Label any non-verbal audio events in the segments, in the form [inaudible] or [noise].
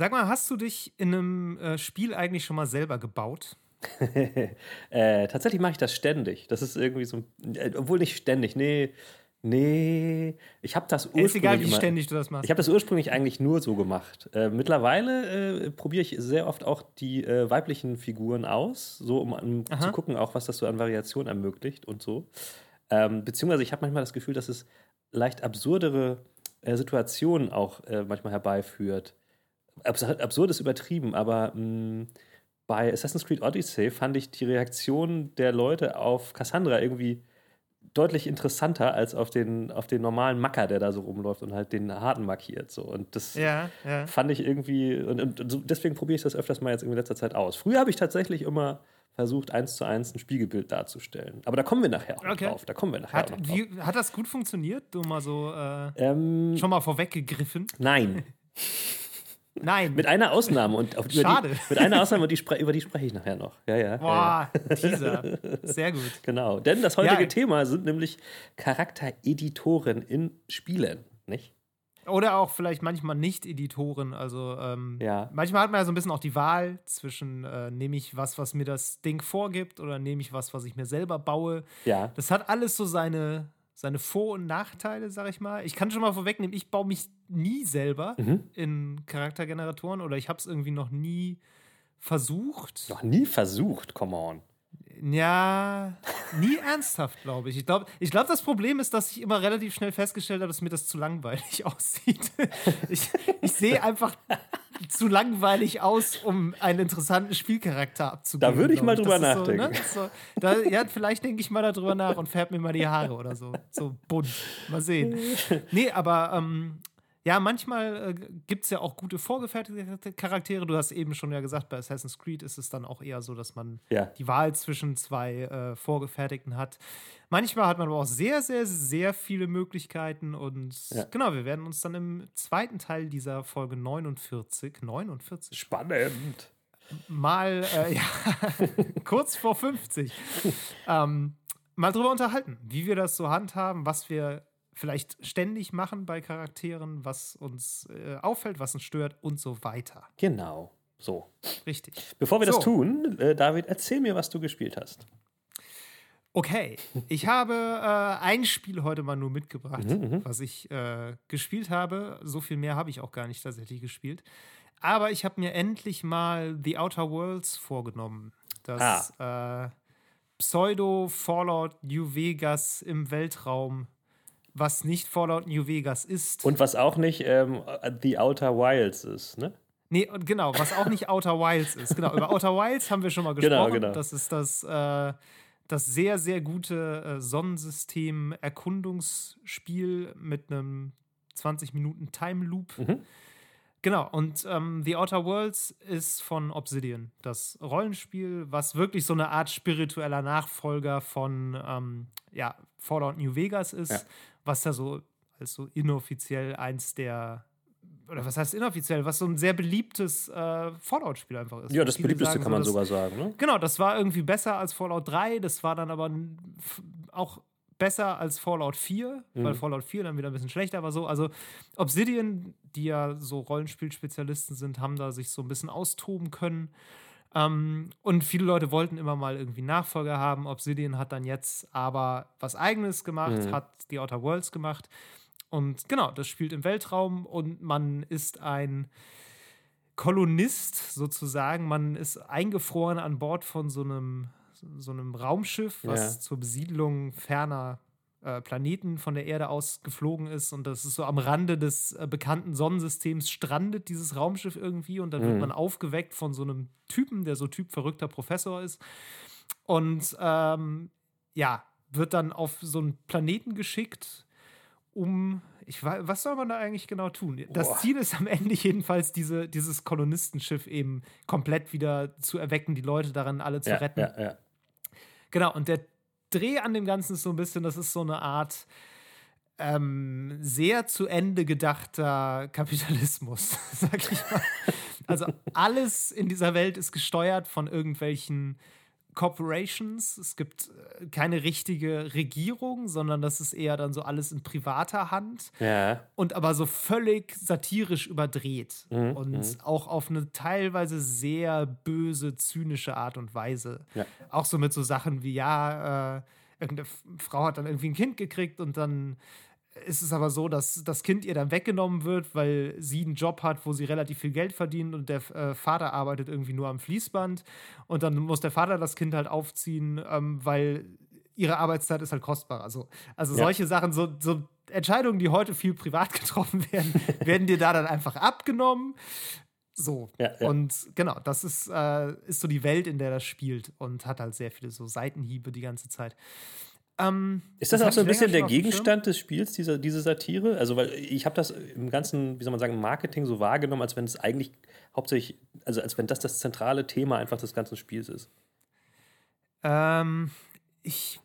Sag mal, hast du dich in einem äh, Spiel eigentlich schon mal selber gebaut? [laughs] äh, tatsächlich mache ich das ständig. Das ist irgendwie so, äh, obwohl nicht ständig, nee. Nee, ich habe das ursprünglich. Ist egal, wie immer, ständig du das machst. Ich habe das ursprünglich eigentlich nur so gemacht. Äh, mittlerweile äh, probiere ich sehr oft auch die äh, weiblichen Figuren aus, so um, um zu gucken, auch was das so an Variation ermöglicht und so. Ähm, beziehungsweise ich habe manchmal das Gefühl, dass es leicht absurdere Situationen auch manchmal herbeiführt. Abs absurd ist übertrieben, aber mh, mm, bei Assassin's Creed Odyssey fand ich die Reaktion der Leute auf Cassandra irgendwie deutlich interessanter als auf den, auf den normalen Macker, der da so rumläuft und halt den harten markiert. So. Und das ja, ja. fand ich irgendwie, und, und deswegen probiere ich das öfters mal jetzt in letzter Zeit aus. Früher habe ich tatsächlich immer versucht, eins zu eins ein Spiegelbild darzustellen. Aber da kommen wir nachher auch okay. drauf. Da kommen wir nachher hat, drauf. Wie, hat das gut funktioniert? Du mal so äh, ähm, schon mal vorweggegriffen? Nein. [laughs] Nein. Mit einer Ausnahme. Und auf, Schade. Die, mit einer Ausnahme, und die über die spreche ich nachher noch. Ja, ja. Boah, ja, ja. Teaser. Sehr gut. [laughs] Genau. Denn das heutige ja. Thema sind nämlich Charaktereditoren in Spielen, nicht? Oder auch vielleicht manchmal nicht Editoren. Also ähm, ja. manchmal hat man ja so ein bisschen auch die Wahl zwischen, äh, nehme ich was, was mir das Ding vorgibt, oder nehme ich was, was ich mir selber baue. Ja. Das hat alles so seine, seine Vor- und Nachteile, sag ich mal. Ich kann schon mal vorwegnehmen, ich baue mich nie selber mhm. in Charaktergeneratoren oder ich habe es irgendwie noch nie versucht. Noch nie versucht, come on. Ja, nie [laughs] ernsthaft, glaube ich. Ich glaube, ich glaub, das Problem ist, dass ich immer relativ schnell festgestellt habe, dass mir das zu langweilig [laughs] aussieht. Ich, ich sehe einfach zu langweilig aus, um einen interessanten Spielcharakter abzugeben. Da würde ich mal drüber nachdenken. So, ne? so, da, ja, vielleicht denke ich mal darüber nach und färbe mir mal die Haare oder so. So bunt. Mal sehen. [laughs] Nee, aber ähm, ja, manchmal äh, gibt es ja auch gute vorgefertigte Charaktere. Du hast eben schon ja gesagt, bei Assassin's Creed ist es dann auch eher so, dass man ja. die Wahl zwischen zwei äh, vorgefertigten hat. Manchmal hat man aber auch sehr, sehr, sehr viele Möglichkeiten. Und ja. genau, wir werden uns dann im zweiten Teil dieser Folge 49, 49. Spannend. Mal, äh, ja, [laughs] kurz vor 50. ähm, mal drüber unterhalten, wie wir das so handhaben, was wir vielleicht ständig machen bei Charakteren, was uns äh, auffällt, was uns stört und so weiter. Genau, so. Richtig. Bevor wir so. das tun, äh, David, erzähl mir, was du gespielt hast. Okay, ich habe äh, ein Spiel heute mal nur mitgebracht, mhm, mhm, was ich äh, gespielt habe. So viel mehr habe ich auch gar nicht tatsächlich gespielt. Aber ich habe mir endlich mal The Outer Worlds vorgenommen. Das ah. Äh, Pseudo-Fallout New Vegas im Weltraum was nicht Fallout New Vegas ist. Und was auch nicht ähm, The Outer Wilds ist, ne? Nee, genau, was auch nicht Outer Wilds ist. Genau, über Outer Wilds haben wir schon mal genau, gesprochen. Genau, genau. Das ist das, äh, das sehr, sehr gute äh, Sonnensystem-Erkundungsspiel mit einem 20 Minuten Time Loop. Mhm. Genau, und ähm, The Outer Worlds ist von Obsidian, das Rollenspiel, was wirklich so eine Art spiritueller Nachfolger von ähm, ja, Fallout New Vegas ist. Ja was da so als so inoffiziell eins der oder was heißt inoffiziell, was so ein sehr beliebtes äh, Fallout-Spiel einfach ist. Ja, das beliebteste sagen, kann man so, sogar sagen. Ne? Genau, das war irgendwie besser als Fallout 3, das war dann aber auch besser als Fallout 4, mhm. weil Fallout 4 dann wieder ein bisschen schlechter war so. Also Obsidian, die ja so Rollenspielspezialisten sind, haben da sich so ein bisschen austoben können. Ähm, und viele Leute wollten immer mal irgendwie Nachfolger haben. Obsidian hat dann jetzt aber was Eigenes gemacht, mhm. hat die Outer Worlds gemacht. Und genau, das spielt im Weltraum und man ist ein Kolonist sozusagen. Man ist eingefroren an Bord von so einem, so einem Raumschiff, was ja. zur Besiedlung ferner äh, Planeten von der Erde aus geflogen ist und das ist so am Rande des äh, bekannten Sonnensystems strandet dieses Raumschiff irgendwie und dann mhm. wird man aufgeweckt von so einem Typen, der so Typ verrückter Professor ist und ähm, ja, wird dann auf so einen Planeten geschickt, um ich weiß, was soll man da eigentlich genau tun? Das Boah. Ziel ist am Ende jedenfalls, diese, dieses Kolonistenschiff eben komplett wieder zu erwecken, die Leute daran alle zu ja, retten. Ja, ja. Genau, und der Dreh an dem Ganzen ist so ein bisschen, das ist so eine Art ähm, sehr zu Ende gedachter Kapitalismus, [laughs] sag ich mal. Also alles in dieser Welt ist gesteuert von irgendwelchen Corporations, es gibt äh, keine richtige Regierung, sondern das ist eher dann so alles in privater Hand. Ja. Und aber so völlig satirisch überdreht. Mhm, und mhm. auch auf eine teilweise sehr böse, zynische Art und Weise. Ja. Auch so mit so Sachen wie, ja, äh, irgendeine Frau hat dann irgendwie ein Kind gekriegt und dann ist es aber so, dass das Kind ihr dann weggenommen wird, weil sie einen Job hat, wo sie relativ viel Geld verdient und der äh, Vater arbeitet irgendwie nur am Fließband. Und dann muss der Vater das Kind halt aufziehen, ähm, weil ihre Arbeitszeit ist halt kostbar. Also, also Ja. solche Sachen, so, so Entscheidungen, die heute viel privat [laughs] getroffen werden, werden dir da dann einfach abgenommen. So. Ja, ja. Und genau, das ist, äh, ist so die Welt, in der das spielt und hat halt sehr viele so Seitenhiebe die ganze Zeit. Ähm, Ist das, hab auch so ein bisschen der. Gegenstand des Spiels, diese, diese Satire? Also, weil ich habe das im ganzen, wie soll man sagen, Marketing so wahrgenommen, als wenn es eigentlich hauptsächlich, also als wenn das das zentrale Thema einfach des ganzen Spiels ist. Ähm, ich,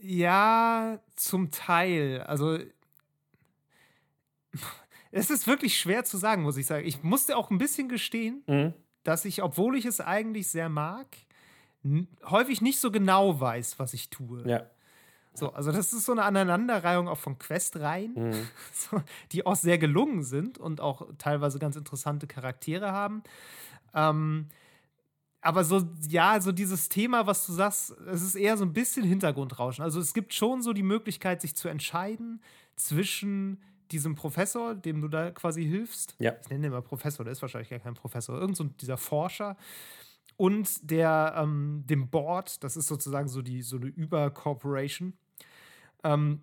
ja, zum Teil. Also, [laughs] es ist wirklich schwer zu sagen, muss ich sagen. Ich musste auch ein bisschen gestehen, Mhm. dass ich, obwohl ich es eigentlich sehr mag, häufig nicht so genau weiß, was ich tue. Ja. So, also das ist so eine Aneinanderreihung auch von Questreihen, Mhm. [laughs] so, die auch sehr gelungen sind und auch teilweise ganz interessante Charaktere haben. Ähm, aber so, ja, so dieses Thema, was du sagst, es ist eher so ein bisschen Hintergrundrauschen. Also es gibt schon so die Möglichkeit, sich zu entscheiden zwischen diesem Professor, dem du da quasi hilfst. Ja. Ich nenne ihn immer Professor, der ist wahrscheinlich gar kein Professor. Irgend so dieser Forscher und der, ähm, dem Board, das ist sozusagen so, die, so eine Übercorporation. Ähm,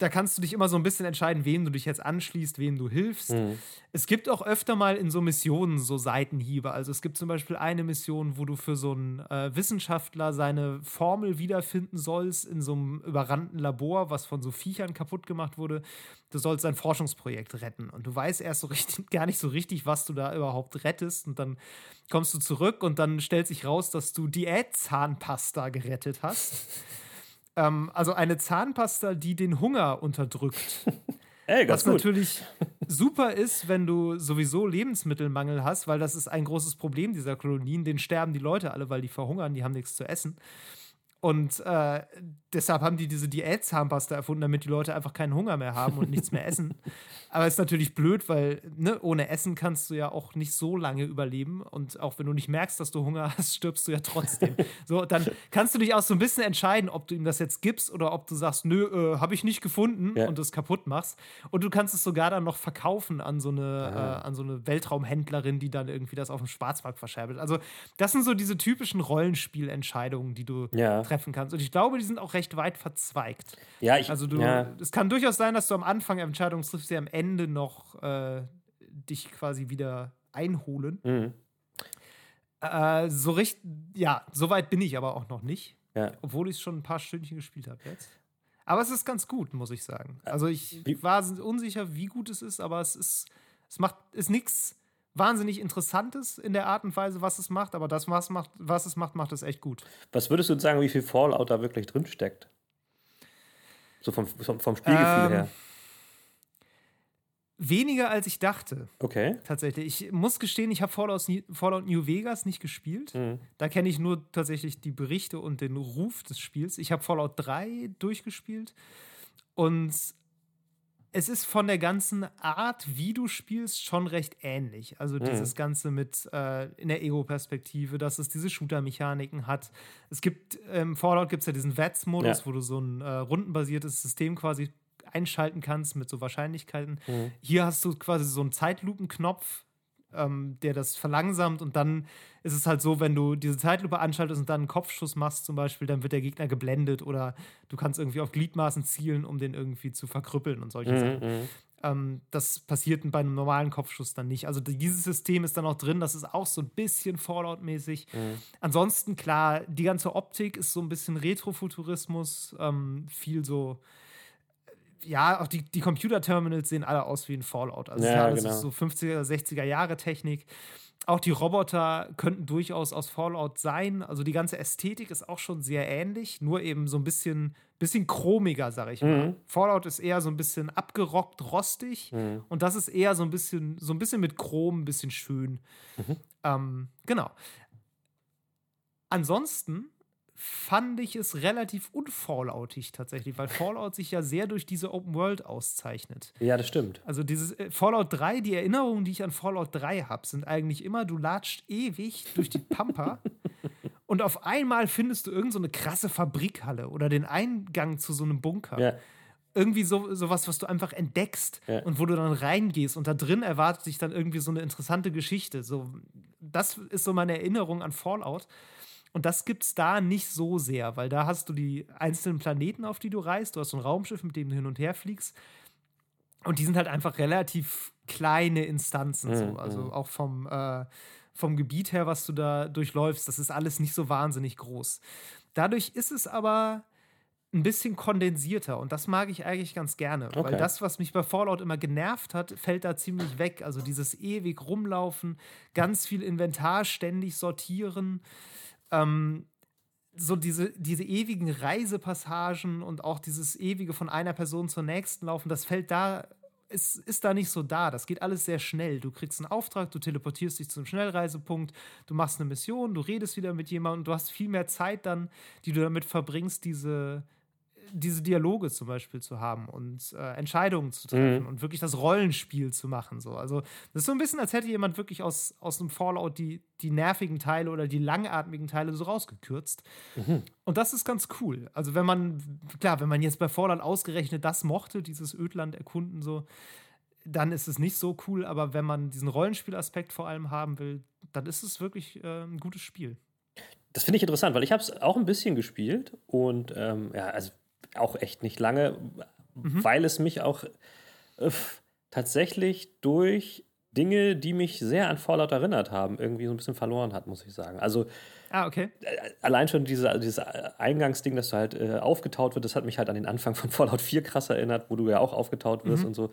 da kannst du dich immer so ein bisschen entscheiden, wem du dich jetzt anschließt, wem du hilfst. Mhm. Es gibt auch öfter mal in so Missionen so Seitenhiebe. Also es gibt zum Beispiel eine Mission, wo du für so einen äh, Wissenschaftler seine Formel wiederfinden sollst in so einem überrannten Labor, was von so Viechern kaputt gemacht wurde. Du sollst sein Forschungsprojekt retten. Und du weißt erst so richtig, gar nicht so richtig, was du da überhaupt rettest. Und dann kommst du zurück und dann stellt sich raus, dass du Diätzahnpasta gerettet hast. [laughs] ähm, also eine Zahnpasta, die den Hunger unterdrückt. [laughs] Ey, ganz Was gut. natürlich [laughs] super ist, wenn du sowieso Lebensmittelmangel hast, weil das ist ein großes Problem dieser Kolonien. Den sterben die Leute alle, weil die verhungern, die haben nichts zu essen. Und äh, deshalb haben die diese Diätzahnpasta erfunden, damit die Leute einfach keinen Hunger mehr haben und nichts mehr essen. [laughs] Aber ist natürlich blöd, weil ne, ohne Essen kannst du ja auch nicht so lange überleben. Und auch wenn du nicht merkst, dass du Hunger hast, stirbst du ja trotzdem. [laughs] so, dann kannst du dich auch so ein bisschen entscheiden, ob du ihm das jetzt gibst oder ob du sagst, nö, äh, habe ich nicht gefunden Ja. und es kaputt machst. Und du kannst es sogar dann noch verkaufen an so eine, Ah. äh, an so eine Weltraumhändlerin, die dann irgendwie das auf dem Schwarzmarkt verscherbelt. Also, das sind so diese typischen Rollenspielentscheidungen, die du Ja. treffen kannst. Und ich glaube, die sind auch recht weit verzweigt. Ja, ich, Also du, ja, es kann durchaus sein, dass du am Anfang Entscheidungen triffst, die am Ende noch äh, dich quasi wieder einholen. mhm. Äh, so richtig, ja, so weit bin ich aber auch noch nicht, ja. obwohl ich schon ein paar Stündchen gespielt habe jetzt. Aber es ist ganz gut, muss ich sagen. Also ich war unsicher, wie gut es ist, aber es ist, es macht, ist nichts wahnsinnig Interessantes in der Art und Weise, was es macht, aber das, was, macht, was es macht, macht es echt gut. Was würdest du sagen, wie viel Fallout da wirklich drin steckt? So vom, vom, Spielgefühl Ähm, her. Weniger als ich dachte. Okay. Tatsächlich. Ich muss gestehen, ich habe Fallout, New- Fallout New Vegas nicht gespielt. Mhm. Da kenne ich nur tatsächlich die Berichte und den Ruf des Spiels. Ich habe Fallout 3 durchgespielt. Und es ist von der ganzen Art, wie du spielst, schon recht ähnlich. Also dieses Ganze mit äh, in der Ego-Perspektive, dass es diese Shooter-Mechaniken hat. Es gibt, im Fallout gibt es ja diesen VATS-Modus, Ja. wo du so ein äh, rundenbasiertes System quasi einschalten kannst mit so Wahrscheinlichkeiten. Hier hast du quasi so einen Zeitlupenknopf, ähm, der das verlangsamt und dann ist es halt so, wenn du diese Zeitlupe anschaltest und dann einen Kopfschuss machst zum Beispiel, dann wird der Gegner geblendet oder du kannst irgendwie auf Gliedmaßen zielen, um den irgendwie zu verkrüppeln und solche Sachen. Mhm. Ähm, das passiert bei einem normalen Kopfschuss dann nicht. Also dieses System ist dann auch drin, das ist auch so ein bisschen Fallout-mäßig. Ansonsten, klar, die ganze Optik ist so ein bisschen Retrofuturismus, ähm, viel so ja, auch die, die Computer-Terminals sehen alle aus wie ein Fallout. Also Ja, alles genau. so 50er, 60er Jahre Technik. Auch die Roboter könnten durchaus aus Fallout sein. Also die ganze Ästhetik ist auch schon sehr ähnlich, nur eben so ein bisschen, bisschen chromiger, sag ich mal. Fallout ist eher so ein bisschen abgerockt, rostig und das ist eher so ein bisschen, so ein bisschen mit Chrom, ein bisschen schön. Ähm, genau. ansonsten fand ich es relativ unfalloutig tatsächlich, weil Fallout sich ja sehr durch diese Open World auszeichnet. Ja, das stimmt. Also dieses äh, Fallout 3, die Erinnerungen, die ich an Fallout 3 habe, sind eigentlich immer, du latscht ewig durch die Pampa [laughs] und auf einmal findest du irgendeine so krasse Fabrikhalle oder den Eingang zu so einem Bunker. Ja. Irgendwie so sowas, was du einfach entdeckst ja. und wo du dann reingehst und da drin erwartet sich dann irgendwie so eine interessante Geschichte. So, das ist so meine Erinnerung an Fallout. Und das gibt es da nicht so sehr, weil da hast du die einzelnen Planeten, auf die du reist. Du hast so ein Raumschiff, mit dem du hin und her fliegst. Und die sind halt einfach relativ kleine Instanzen, mhm. so. also mhm. auch vom, äh, vom Gebiet her, was du da durchläufst. Das ist alles nicht so wahnsinnig groß. Dadurch ist es aber ein bisschen kondensierter und das mag ich eigentlich ganz gerne, okay. weil das, was mich bei Fallout immer genervt hat, fällt da ziemlich weg. Also dieses ewig rumlaufen, ganz viel Inventar ständig sortieren ähm, so diese, diese ewigen Reisepassagen und auch dieses ewige von einer Person zur nächsten laufen, das fällt da, ist, ist da nicht so da. Das geht alles sehr schnell. Du kriegst einen Auftrag, du teleportierst dich zum Schnellreisepunkt, du machst eine Mission, du redest wieder mit jemandem und du hast viel mehr Zeit dann, die du damit verbringst, diese, diese Dialoge zum Beispiel zu haben und äh, Entscheidungen zu treffen mhm. und wirklich das Rollenspiel zu machen. So. Also, das ist so ein bisschen, als hätte jemand wirklich aus, aus einem Fallout die, die nervigen Teile oder die langatmigen Teile so rausgekürzt. Mhm. Und das ist ganz cool. Also, wenn man, klar, wenn man jetzt bei Fallout ausgerechnet das mochte, dieses Ödland erkunden, so, dann ist es nicht so cool. Aber wenn man diesen Rollenspielaspekt vor allem haben will, dann ist es wirklich äh, ein gutes Spiel. Das finde ich interessant, weil ich habe es auch ein bisschen gespielt und ähm, ja, also auch echt nicht lange, mhm. weil es mich auch äh, tatsächlich durch Dinge, die mich sehr an Fallout erinnert haben, irgendwie so ein bisschen verloren hat, muss ich sagen. Also ah, okay. Äh, allein schon diese, dieses Eingangsding, dass du halt äh, aufgetaut wird, das hat mich halt an den Anfang von [laughs] Fallout 4 krass erinnert, wo du ja auch aufgetaut wirst mhm. und so.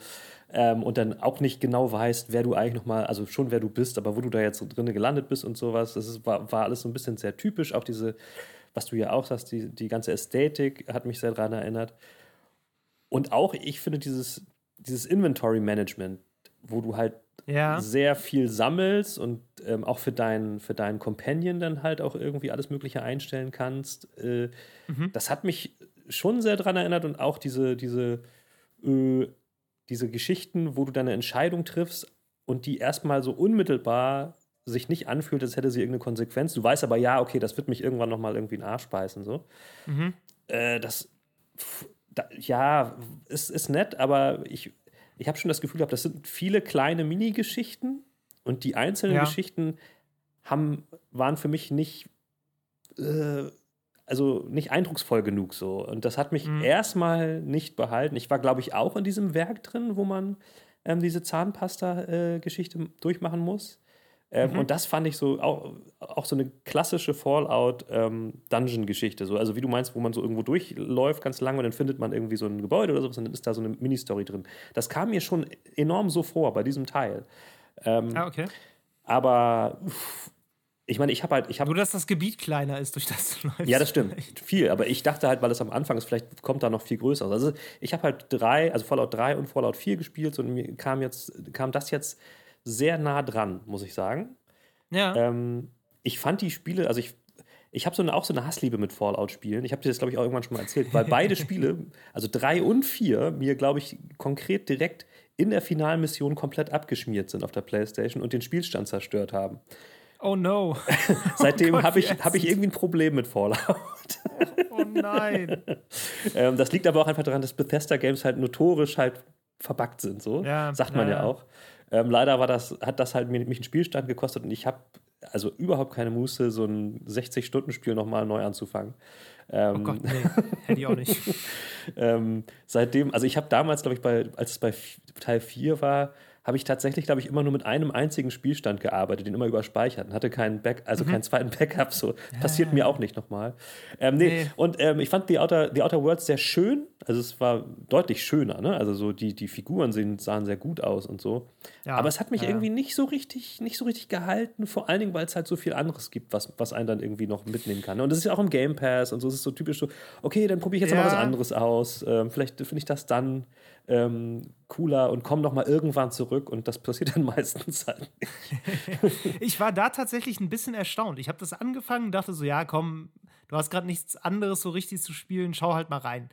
Ähm, und dann auch nicht genau weißt, wer du eigentlich nochmal, also schon wer du bist, aber wo du da jetzt drinne gelandet bist und sowas. Das ist, war, war alles so ein bisschen sehr typisch, auch diese was du ja auch sagst, die, die ganze Ästhetik hat mich sehr daran erinnert. Und auch, ich finde, dieses, dieses Inventory-Management, wo du halt ja. sehr viel sammelst und ähm, auch für, dein, für deinen Companion dann halt auch irgendwie alles Mögliche einstellen kannst, äh, mhm. das hat mich schon sehr daran erinnert und auch diese, diese, äh, diese Geschichten, wo du deine Entscheidung triffst und die erstmal so unmittelbar sich nicht anfühlt, als hätte sie irgendeine Konsequenz. Du weißt aber, ja, okay, das wird mich irgendwann nochmal irgendwie in den Arsch beißen. So. Mhm. Äh, das, da, ja, ist, ist nett, aber ich, ich habe schon das Gefühl gehabt, das sind viele kleine Mini-Geschichten und die einzelnen ja. Geschichten haben, waren für mich nicht, äh, also nicht eindrucksvoll genug so. Und das hat mich mhm. erstmal nicht behalten. Ich war, glaube ich, auch in diesem Werk drin, wo man ähm, diese Zahnpasta-Geschichte äh, durchmachen muss. Ähm, mhm. Und das fand ich so auch, auch so eine klassische Fallout-Dungeon-Geschichte. Ähm, so. Also wie du meinst, wo man so irgendwo durchläuft ganz lange und dann findet man irgendwie so ein Gebäude oder sowas und dann ist da so eine Mini-Story drin. Das kam mir schon enorm so vor bei diesem Teil. Ähm, ah, okay. Aber ich meine, ich habe halt. Ich hab, Nur, dass das Gebiet kleiner ist, durch das du [laughs] läufst. Ja, das stimmt. Vielleicht. Viel. Aber ich dachte halt, weil es am Anfang ist, vielleicht kommt da noch viel größer. Also ich habe halt drei, also Fallout 3 und Fallout 4 gespielt und mir kam jetzt, kam das jetzt sehr nah dran, muss ich sagen. Ja. Ähm, ich fand die Spiele, also ich, ich habe so eine, auch so eine Hassliebe mit Fallout-Spielen. Ich habe dir das, glaube ich, auch irgendwann schon mal erzählt, weil beide [laughs] Spiele, also drei und vier, mir, glaube ich, konkret direkt in der Finalmission komplett abgeschmiert sind auf der Playstation und den Spielstand zerstört haben. Oh no. [laughs] Seitdem oh habe ich, hab ich irgendwie ein Problem mit Fallout. [laughs] oh nein. ähm, das liegt aber auch einfach daran, dass Bethesda Games halt notorisch halt verbuggt sind, so. Ja, sagt man ja, ja auch. Ähm, leider war das, hat das halt mich einen Spielstand gekostet und ich habe also überhaupt keine Muße, so ein 60-Stunden-Spiel nochmal neu anzufangen. Ähm, oh Gott, nee, [laughs] hätte ich auch nicht. ähm, seitdem, also ich habe damals, glaube ich, bei, als es bei Teil 4 war, habe ich tatsächlich, glaube ich, immer nur mit einem einzigen Spielstand gearbeitet, den immer überspeichert und hatte keinen Back, also mhm. keinen zweiten [laughs] Backup. So ja, passiert ja, mir auch nicht nochmal. Ähm, nee. nee. Und ähm, ich fand die Outer, die Outer Worlds sehr schön. Also es war deutlich schöner, ne? Also so die, die Figuren sehen, sahen sehr gut aus und so. Ja, Aber es hat mich irgendwie nicht so richtig, nicht so richtig gehalten, vor allen Dingen, weil es halt so viel anderes gibt, was, was einen dann irgendwie noch mitnehmen kann. Und das ist ja auch im Game Pass und so. Es ist so typisch so, okay, dann probiere ich jetzt mal was anderes aus. Ähm, vielleicht finde ich das dann ähm, cooler und komm noch mal irgendwann zurück und das passiert dann [laughs] meistens halt ich war da tatsächlich ein bisschen erstaunt. Ich habe das angefangen und dachte so, ja, komm, du hast gerade nichts anderes so richtig zu spielen, schau halt mal rein.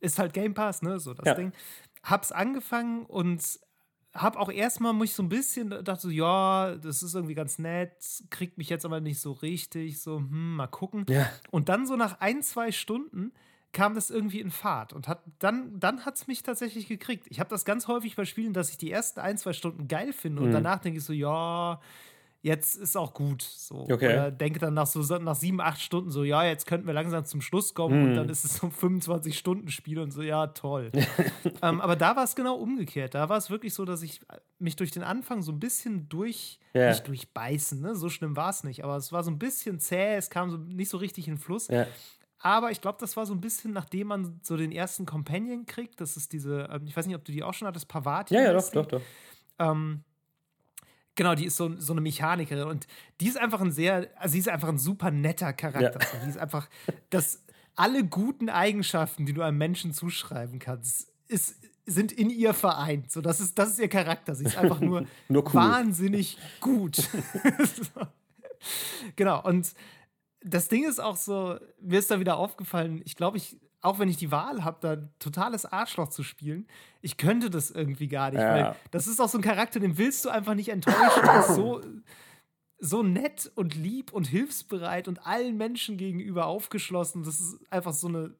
Ist halt Game Pass, ne, so das ja. Ding. Hab's angefangen und hab auch erstmal mich so ein bisschen dachte so, ja, das ist irgendwie ganz nett, kriegt mich jetzt aber nicht so richtig, so, hm, mal gucken. Ja. Und dann so nach ein, zwei Stunden kam das irgendwie in Fahrt und hat dann, dann hat es mich tatsächlich gekriegt. Ich habe das ganz häufig bei Spielen, dass ich die ersten ein, zwei Stunden geil finde und mhm. danach denke ich so, ja, jetzt ist auch gut. So. Okay. Oder denke dann nach so nach sieben, acht Stunden so, ja, jetzt könnten wir langsam zum Schluss kommen mhm. und dann ist es so ein 25-Stunden-Spiel und so, ja, toll. [laughs] ähm, aber da war es genau umgekehrt. Da war es wirklich so, dass ich mich durch den Anfang so ein bisschen durch, yeah. nicht durchbeißen, ne? so schlimm war es nicht, aber es war so ein bisschen zäh, es kam so nicht so richtig in Fluss. Yeah. Aber ich glaube, das war so ein bisschen, nachdem man so den ersten Companion kriegt. Das ist diese, ähm, ich weiß nicht, ob du die auch schon hattest, Pavati. Ja, ja, doch, doch, doch. Ähm, genau, die ist so, so eine Mechanikerin und die ist einfach ein sehr, also sie ist einfach ein super netter Charakter. Ja. Die ist einfach, dass alle guten Eigenschaften, die du einem Menschen zuschreiben kannst, ist, sind in ihr vereint. So, das ist, das ist ihr Charakter. Sie ist einfach nur, [laughs] nur cool. wahnsinnig gut. [laughs] so. Genau, und das Ding ist auch so, mir ist da wieder aufgefallen, ich glaube, ich, auch wenn ich die Wahl habe, da totales Arschloch zu spielen, ich könnte das irgendwie gar nicht. Ja. Weil das ist auch so ein Charakter, den willst du einfach nicht enttäuschen. Der ist so, so nett und lieb und hilfsbereit und allen Menschen gegenüber aufgeschlossen. Das ist einfach so eine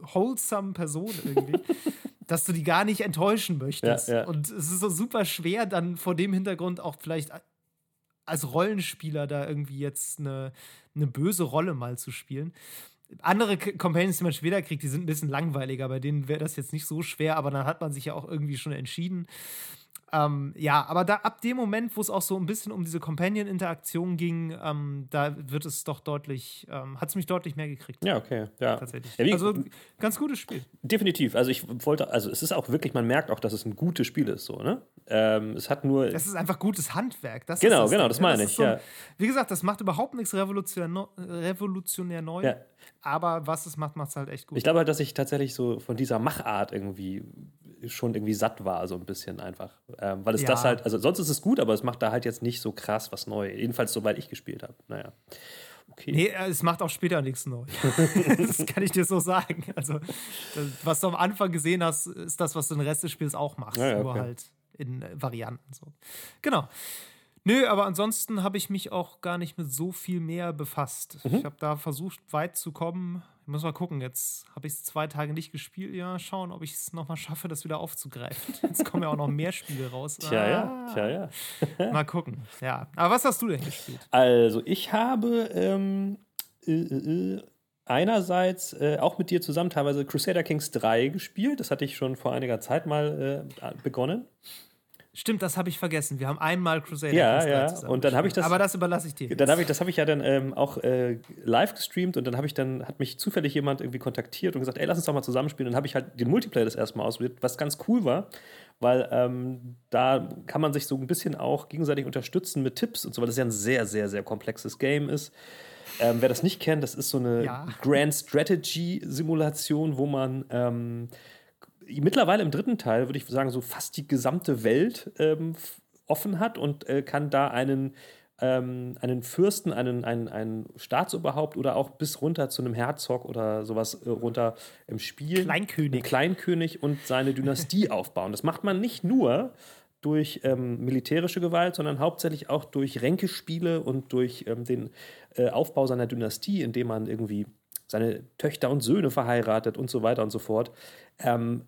wholesome Person irgendwie. [laughs] dass du die gar nicht enttäuschen möchtest. Ja, ja. Und es ist so super schwer, dann vor dem Hintergrund auch vielleicht als Rollenspieler da irgendwie jetzt eine, eine böse Rolle mal zu spielen. Andere Companions, die man später kriegt, die sind ein bisschen langweiliger. Bei denen wäre das jetzt nicht so schwer, aber dann hat man sich ja auch irgendwie schon entschieden. Ähm, ja, aber da ab dem Moment, wo es auch so ein bisschen um diese Companion-Interaktion ging, ähm, da wird es doch deutlich, ähm, hat es mich deutlich mehr gekriegt. Ja, okay. Ja. Tatsächlich. Ja, also ganz gutes Spiel. Definitiv. Also ich wollte, also es ist auch wirklich, man merkt auch, dass es ein gutes Spiel ist, so, ne? Ähm, es hat nur. Das ist einfach gutes Handwerk. Das genau, das genau, das meine das ich. So ein, ja. Wie gesagt, das macht überhaupt nichts revolutionär, revolutionär neu. Ja. Aber was es macht, macht es halt echt gut. Ich glaube halt, dass ich tatsächlich so von dieser Machart irgendwie schon irgendwie satt war, so ein bisschen einfach. Ähm, weil es ja. das halt, also sonst ist es gut, aber es macht da halt jetzt nicht so krass was neu. Jedenfalls soweit ich gespielt habe. Naja. Okay. Nee, äh, es macht auch später nichts neu. [laughs] das kann ich dir so sagen. Also, was du am Anfang gesehen hast, ist das, was du den Rest des Spiels auch machst. Ja, ja, okay. Nur halt in äh, Varianten. So. Genau. Nö, aber ansonsten habe ich mich auch gar nicht mit so viel mehr befasst. Mhm. Ich habe da versucht, weit zu kommen. Ich muss mal gucken, jetzt habe ich es zwei Tage nicht gespielt. Ja, schauen, ob ich es nochmal schaffe, das wieder aufzugreifen. [laughs] Jetzt kommen ja auch noch mehr Spiele raus. Tja, ah, ja, tja, ja. [laughs] mal gucken. Ja, aber was hast du denn gespielt? Also, ich habe ähm, äh, äh, äh einerseits äh, auch mit dir zusammen teilweise Crusader Kings 3 gespielt. Das hatte ich schon vor einiger Zeit mal äh, begonnen. Stimmt, das habe ich vergessen. Wir haben einmal Crusader ja, ja. Und dann habe ich das. Aber das überlasse ich dir. Dann habe ich, das habe ich ja dann ähm, auch äh, live gestreamt und dann habe ich dann hat mich zufällig jemand irgendwie kontaktiert und gesagt, ey, lass uns doch mal zusammenspielen. Und dann habe ich halt den Multiplayer das erste Mal ausprobiert, was ganz cool war, weil ähm, da kann man sich so ein bisschen auch gegenseitig unterstützen mit Tipps und so, weil das ja ein sehr, sehr, sehr komplexes Game ist. Ähm, wer das nicht kennt, das ist so eine ja. Grand Strategy Simulation, wo man ähm, mittlerweile im dritten Teil, würde ich sagen, so fast die gesamte Welt ähm, offen hat und äh, kann da einen, ähm, einen Fürsten, einen, einen, einen Staatsoberhaupt oder auch bis runter zu einem Herzog oder sowas äh, runter im Spiel. Kleinkönig. Kleinkönig und seine Dynastie [laughs] aufbauen. Das macht man nicht nur durch ähm, militärische Gewalt, sondern hauptsächlich auch durch Ränkespiele und durch ähm, den äh, Aufbau seiner Dynastie, indem man irgendwie seine Töchter und Söhne verheiratet und so weiter und so fort. Ähm,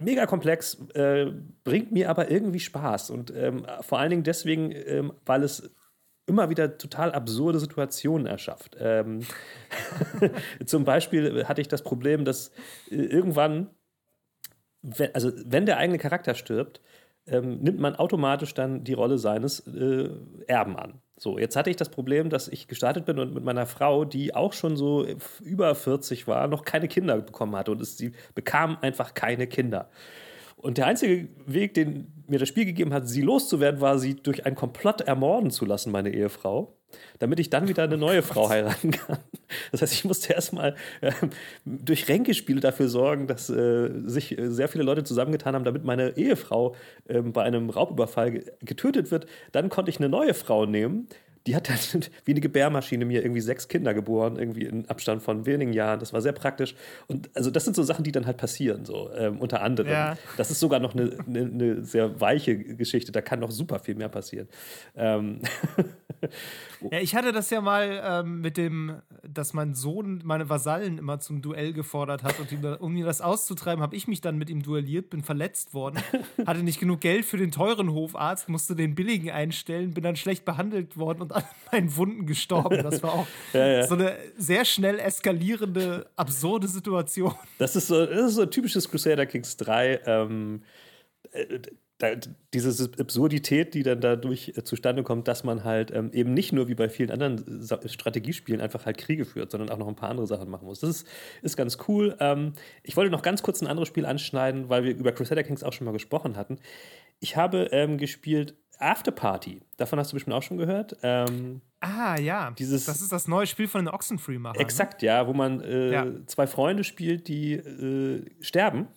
mega komplex, äh, bringt mir aber irgendwie Spaß. Und ähm, vor allen Dingen deswegen, ähm, weil es immer wieder total absurde Situationen erschafft. Ähm, [laughs] zum Beispiel hatte ich das Problem, dass äh, irgendwann, wenn, also wenn der eigene Charakter stirbt, ähm, nimmt man automatisch dann die Rolle seines äh, Erben an. So, jetzt hatte ich das Problem, dass ich gestartet bin und mit meiner Frau, die auch schon so über 40 war, noch keine Kinder bekommen hatte und es, sie bekam einfach keine Kinder. Und der einzige Weg, den mir das Spiel gegeben hat, sie loszuwerden, war, sie durch einen Komplott ermorden zu lassen, meine Ehefrau, damit ich dann wieder eine neue Frau heiraten kann. Das heißt, ich musste erstmal äh, durch Ränkespiele dafür sorgen, dass äh, sich äh, sehr viele Leute zusammengetan haben, damit meine Ehefrau ähm, bei einem Raubüberfall getötet wird. Dann konnte ich eine neue Frau nehmen, die hat dann [laughs] wie eine Gebärmaschine mir irgendwie sechs Kinder geboren, irgendwie in Abstand von wenigen Jahren. Das war sehr praktisch. Und also das sind so Sachen, die dann halt passieren, so ähm, unter anderem. Ja. Das ist sogar noch eine, eine, eine, sehr weiche Geschichte. Da kann noch super viel mehr passieren. Ähm [laughs] ja, ich hatte das ja mal ähm, mit dem, dass mein Sohn meine Vasallen immer zum Duell gefordert hat und um mir das auszutreiben, habe ich mich dann mit ihm duelliert, bin verletzt worden, [laughs] hatte nicht genug Geld für den teuren Hofarzt, musste den billigen einstellen, bin dann schlecht behandelt worden und an [laughs] meinen Wunden gestorben. Das war auch [laughs] ja, ja. so eine sehr schnell eskalierende, absurde Situation. Das ist so, das ist so ein typisches Crusader Kings 3. Ähm, äh, da, diese Absurdität, die dann dadurch äh, zustande kommt, dass man halt ähm, eben nicht nur wie bei vielen anderen Strategiespielen einfach halt Kriege führt, sondern auch noch ein paar andere Sachen machen muss. Das ist, ist ganz cool. Ähm, ich wollte noch ganz kurz ein anderes Spiel anschneiden, weil wir über Crusader Kings auch schon mal gesprochen hatten. Ich habe ähm, gespielt Afterparty. Davon hast du bestimmt auch schon gehört. Ähm, ah, ja. Dieses, das ist das neue Spiel von den Oxenfree-Machern. Ne? Exakt, ne? ja, wo man äh, ja. zwei Freunde spielt, die äh, sterben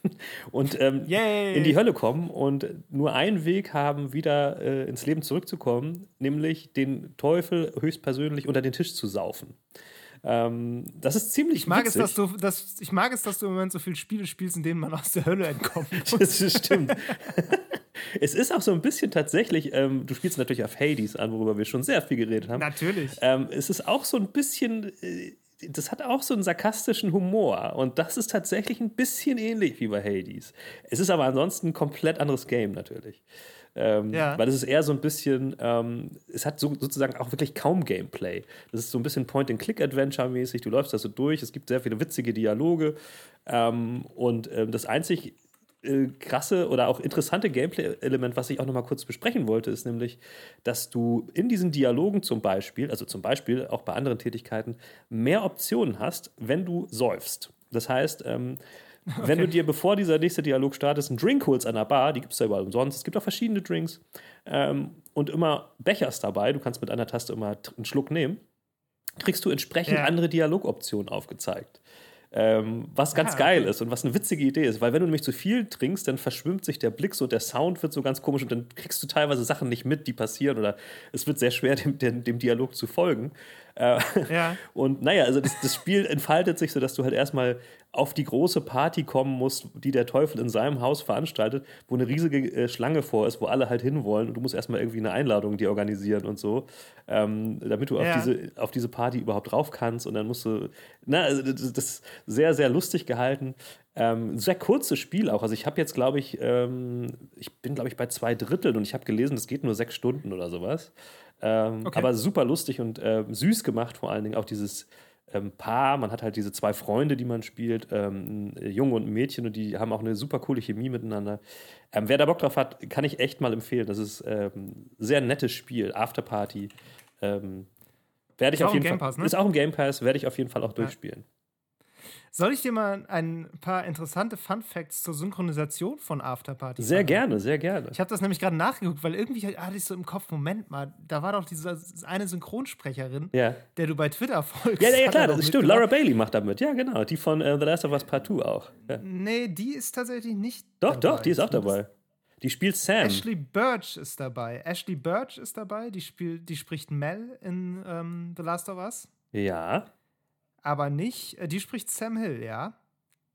[laughs] und ähm, in die Hölle kommen und nur einen Weg haben, wieder äh, ins Leben zurückzukommen, nämlich den Teufel höchstpersönlich unter den Tisch zu saufen. Ähm, das ist ziemlich ich mag witzig. Es, dass du, dass, ich mag es, dass du im Moment so viele Spiele spielst, in denen man aus der Hölle entkommt. [laughs] das stimmt. [laughs] es ist auch so ein bisschen tatsächlich, ähm, du spielst natürlich auf Hades an, worüber wir schon sehr viel geredet haben. Natürlich. Ähm, es ist auch so ein bisschen. Äh, das hat auch so einen sarkastischen Humor und das ist tatsächlich ein bisschen ähnlich wie bei Hades. Es ist aber ansonsten ein komplett anderes Game natürlich. Ähm, ja. Weil es ist eher so ein bisschen, ähm, es hat so, sozusagen auch wirklich kaum Gameplay. Das ist so ein bisschen Point-and-Click-Adventure-mäßig. Du läufst da so durch, es gibt sehr viele witzige Dialoge. Ähm, und ähm, das einzig äh, krasse oder auch interessante Gameplay-Element, was ich auch noch mal kurz besprechen wollte, ist nämlich, dass du in diesen Dialogen zum Beispiel, also zum Beispiel auch bei anderen Tätigkeiten, mehr Optionen hast, wenn du säufst. Das heißt, ähm, okay. wenn du dir, bevor dieser nächste Dialog startet, einen Drink holst an der Bar, die gibt es ja überall umsonst, es gibt auch verschiedene Drinks ähm, und immer Bechers dabei, du kannst mit einer Taste immer einen Schluck nehmen, kriegst du entsprechend ja. andere Dialogoptionen aufgezeigt. Ähm, was ganz ah, geil ist und was eine witzige Idee ist, weil wenn du nämlich zu viel trinkst, dann verschwimmt sich der Blick so, der Sound wird so ganz komisch und dann kriegst du teilweise Sachen nicht mit, die passieren oder es wird sehr schwer, dem, dem, dem Dialog zu folgen. Äh, ja. [laughs] Und naja, also das, das Spiel entfaltet sich so, dass du halt erstmal auf die große Party kommen musst, die der Teufel in seinem Haus veranstaltet, wo eine riesige äh, Schlange vor ist, wo alle halt hinwollen und du musst erstmal irgendwie eine Einladung dir organisieren und so, ähm, damit du ja. auf, diese, auf diese Party überhaupt drauf kannst und dann musst du, na, also das, das ist sehr, sehr lustig gehalten. Ähm, sehr kurzes Spiel auch. Also ich habe jetzt, glaube ich, ähm, ich bin, glaube ich, bei zwei Dritteln und ich habe gelesen, es geht nur sechs Stunden oder sowas. Ähm, okay. Aber super lustig und äh, süß gemacht, vor allen Dingen auch dieses ähm, Paar. Man hat halt diese zwei Freunde, die man spielt, ähm, ein Junge und ein Mädchen, und die haben auch eine super coole Chemie miteinander. Ähm, wer da Bock drauf hat, kann ich echt mal empfehlen. Das ist ein ähm, sehr nettes Spiel. Afterparty. Ähm, werde ich auf jeden Fall. Pass, ne? Ist auch im Game Pass, werde ich auf jeden Fall auch ja. durchspielen. Soll ich dir mal ein paar interessante Fun Facts zur Synchronisation von Afterparty Sehr sagen? gerne, sehr gerne. Ich habe das nämlich gerade nachgeguckt, weil irgendwie hatte ich so im Kopf, Moment mal, da war doch diese eine Synchronsprecherin, ja. der du bei Twitter folgst. Ja, ja, klar, das stimmt. Laura Bailey macht damit. Ja, genau. Die von uh, The Last of Us Part 2 auch. Ja. Nee, die ist tatsächlich nicht Doch, dabei. doch, die ist auch dabei. Die spielt Sam. Ashley Birch ist dabei. Ashley Birch ist dabei. Die, spielt, die spricht Mel in ähm, The Last of Us. Ja aber nicht, äh, die spricht Sam Hill, ja.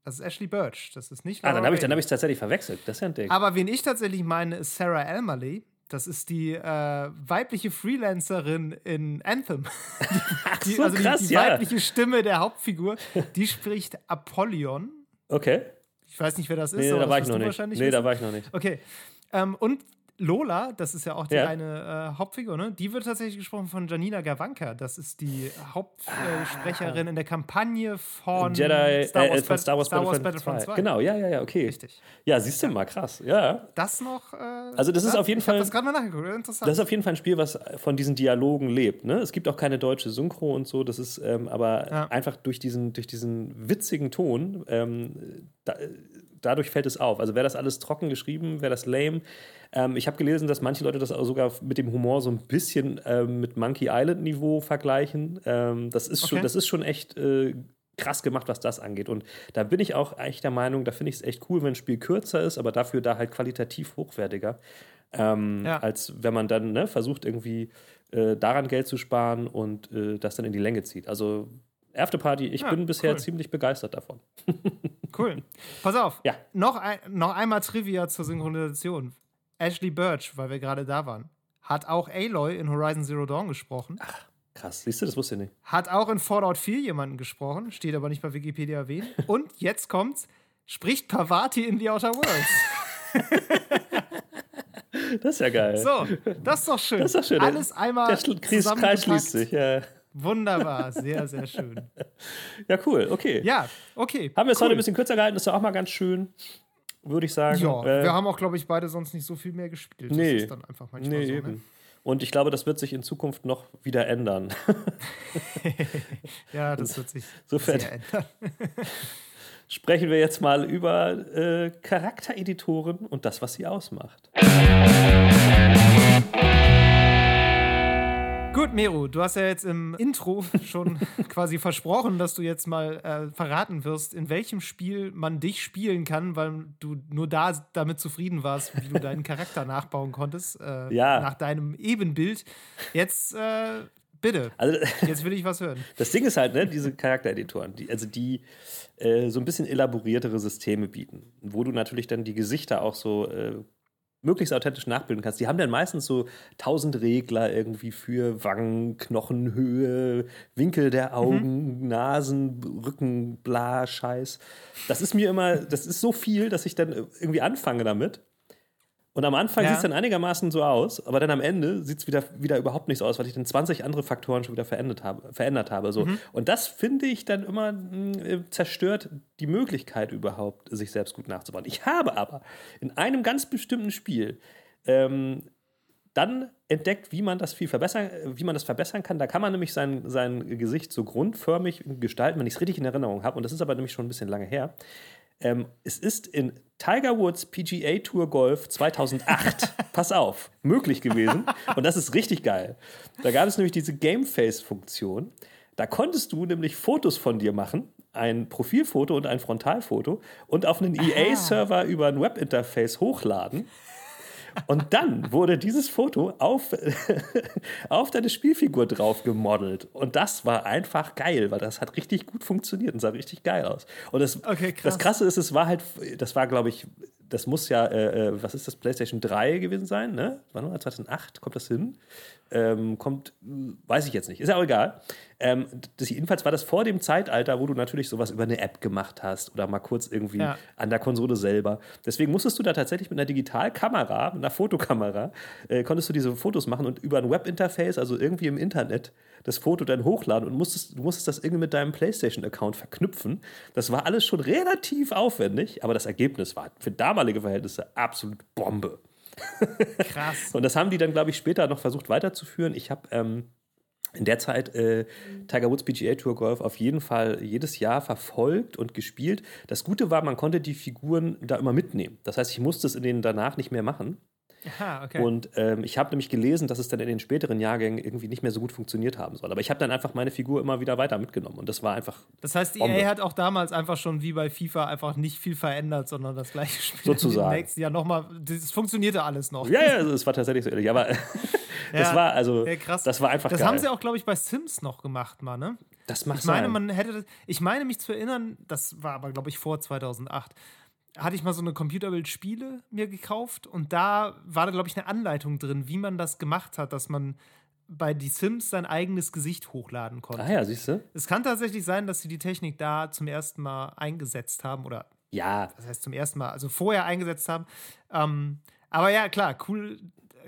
Das ist Ashley Birch, das ist nicht Laura Ah, dann habe ich es hab tatsächlich verwechselt. Das ist ja ein Ding. Aber wen ich tatsächlich meine, ist Sarah Elmerly. Das ist die äh, weibliche Freelancerin in Anthem. [laughs] Ach so, also krass, die, die ja. weibliche Stimme der Hauptfigur, die spricht Apollyon. Okay. Ich weiß nicht, wer das ist. Nee, aber da war ich noch nicht. Nee, wissen. da war ich noch nicht. Okay. Ähm, und Lola, das ist ja auch die ja. eine äh, Hauptfigur, ne? Die wird tatsächlich gesprochen von Janina Gawanka. Das ist die Hauptsprecherin ah. in der Kampagne von Jedi Star Wars, äh, von Star Wars, Star Wars Battlefront 2. 2. Genau, ja, ja, ja, okay. Richtig. Ja, siehst du ja. mal, krass. Ja. Das noch. Äh, also, das ist auf jeden ich Fall. das gerade mal nachgeguckt, interessant. Das ist auf jeden Fall ein Spiel, was von diesen Dialogen lebt. Ne? Es gibt auch keine deutsche Synchro und so. Das ist ähm, aber ja. einfach durch diesen, durch diesen witzigen Ton. Ähm, da, dadurch fällt es auf. Also wäre das alles trocken geschrieben, wäre das lame. Ähm, ich habe gelesen, dass manche Leute das auch sogar mit dem Humor so ein bisschen ähm, mit Monkey Island Niveau vergleichen. Ähm, das, ist okay. schon, das ist schon echt äh, krass gemacht, was das angeht. Und da bin ich auch echt der Meinung, da finde ich es echt cool, wenn ein Spiel kürzer ist, aber dafür da halt qualitativ hochwertiger. Ähm, ja. Als wenn man dann ne, versucht, irgendwie äh, daran Geld zu sparen und äh, das dann in die Länge zieht. Also Afterparty, ich ja, bin bisher cool. ziemlich begeistert davon. [laughs] cool. Pass auf. Ja. Noch, ein, noch einmal Trivia zur Synchronisation. Ashley Birch, weil wir gerade da waren, hat auch Aloy in Horizon Zero Dawn gesprochen. Ach, krass. Siehst du, das wusste ich nicht. Hat auch in Fallout 4 jemanden gesprochen, steht aber nicht bei Wikipedia erwähnt. [laughs] Und jetzt kommt's, spricht Pavati in The Outer Worlds. [laughs] das ist ja geil. So, das ist doch schön. Das ist doch schön. Alles einmal Der Kreis schließt sich, ja. Wunderbar, sehr, sehr schön. Ja, cool, okay. Ja, okay. Haben wir es cool. heute ein bisschen kürzer gehalten, das ist ja auch mal ganz schön, würde ich sagen. Ja, äh, wir haben auch, glaube ich, beide sonst nicht so viel mehr gespielt. Nee. Das ist dann einfach manchmal nee, so, ne? eben. Und ich glaube, das wird sich in Zukunft noch wieder ändern. [laughs] ja, das wird sich so sehr ändern. [laughs] Sprechen wir jetzt mal über äh, Charaktereditoren und das, was sie ausmacht. [laughs] Gut, Meru, du hast ja jetzt im Intro schon [laughs] quasi versprochen, dass du jetzt mal äh, verraten wirst, in welchem Spiel man dich spielen kann, weil du nur da damit zufrieden warst, wie du deinen Charakter nachbauen konntest, äh, ja. nach deinem Ebenbild. Jetzt äh, bitte, also, jetzt will ich was hören. [laughs] Das Ding ist halt, ne, diese Charaktereditoren, die, also die äh, so ein bisschen elaboriertere Systeme bieten, wo du natürlich dann die Gesichter auch so äh, möglichst authentisch nachbilden kannst. Die haben dann meistens so tausend Regler irgendwie für Wangen, Knochenhöhe, Winkel der mhm. Augen, mhm. Nasen, Rücken, bla, Scheiß. Das ist mir immer, das ist so viel, dass ich dann irgendwie anfange damit und am Anfang ja. sieht es dann einigermaßen so aus, aber dann am Ende sieht es wieder, wieder überhaupt nicht so aus, weil ich dann 20 andere Faktoren schon wieder verändert habe. Verändert habe so. Mhm. Und das finde ich dann immer mh, äh, zerstört die Möglichkeit überhaupt, sich selbst gut nachzubauen. Ich habe aber in einem ganz bestimmten Spiel ähm, dann entdeckt, wie man das viel verbessern, wie man das verbessern kann. Da kann man nämlich sein, sein Gesicht so grundförmig gestalten, wenn ich es richtig in Erinnerung habe. Und das ist aber nämlich schon ein bisschen lange her. Ähm, es ist in Tiger Woods PGA Tour Golf 2008, [laughs] pass auf, möglich gewesen. Und das ist richtig geil. Da gab es nämlich diese Game Face Funktion. Da konntest du nämlich Fotos von dir machen, ein Profilfoto und ein Frontalfoto, und auf einen EA-Server über ein Webinterface hochladen. Und dann wurde dieses Foto auf, [laughs] auf deine Spielfigur drauf gemodelt. Und das war einfach geil, weil das hat richtig gut funktioniert und sah richtig geil aus. Und das, okay, krass. das Krasse ist, es war halt, das war, glaube ich, das muss ja, äh, äh was ist das, PlayStation 3 gewesen sein, ne? Wann war 2008? Kommt das hin? Ähm, kommt, weiß ich jetzt nicht, ist ja auch egal. Ähm, das, jedenfalls war das vor dem Zeitalter, wo du natürlich sowas über eine App gemacht hast oder mal kurz irgendwie ja. an der Konsole selber. Deswegen musstest du da tatsächlich mit einer Digitalkamera, mit einer Fotokamera, äh, konntest du diese Fotos machen und über ein Webinterface, also irgendwie im Internet, das Foto dann hochladen und musstest, du musstest das irgendwie mit deinem PlayStation-Account verknüpfen. Das war alles schon relativ aufwendig, aber das Ergebnis war für damalige Verhältnisse absolut Bombe. [laughs] Krass. und das haben die dann, glaube ich, später noch versucht weiterzuführen. Ich habe ähm, in der Zeit äh, Tiger Woods PGA Tour Golf auf jeden Fall jedes Jahr verfolgt und gespielt. Das Gute war, man konnte die Figuren da immer mitnehmen. Das heißt, ich musste es in denen danach nicht mehr machen. Aha, okay. Und ähm, ich habe nämlich gelesen, dass es dann in den späteren Jahrgängen irgendwie nicht mehr so gut funktioniert haben soll. Aber ich habe dann einfach meine Figur immer wieder weiter mitgenommen und das war einfach. Das heißt, die EA hat auch damals einfach schon wie bei FIFA einfach nicht viel verändert, sondern das gleiche Spiel Sozusagen. im nächsten Jahr nochmal. Das funktionierte alles noch. Ja, ja, also es war tatsächlich so ähnlich. Aber [laughs] das ja, war also. Ja, krass. Das war einfach Das geil. haben sie auch, glaube ich, bei Sims noch gemacht, mal, ne? Das macht Ich meine, man hätte das, Ich meine mich zu erinnern, das war aber, glaube ich, vor 2008 hatte ich mal so eine Computerbild-Spiele mir gekauft und da war da, glaube ich, eine Anleitung drin, wie man das gemacht hat, dass man bei Die Sims sein eigenes Gesicht hochladen konnte. Ah ja, siehst du? Es kann tatsächlich sein, dass sie die Technik da zum ersten Mal eingesetzt haben oder ja. Das heißt zum ersten Mal, also vorher eingesetzt haben. Ähm, aber ja, klar, cool,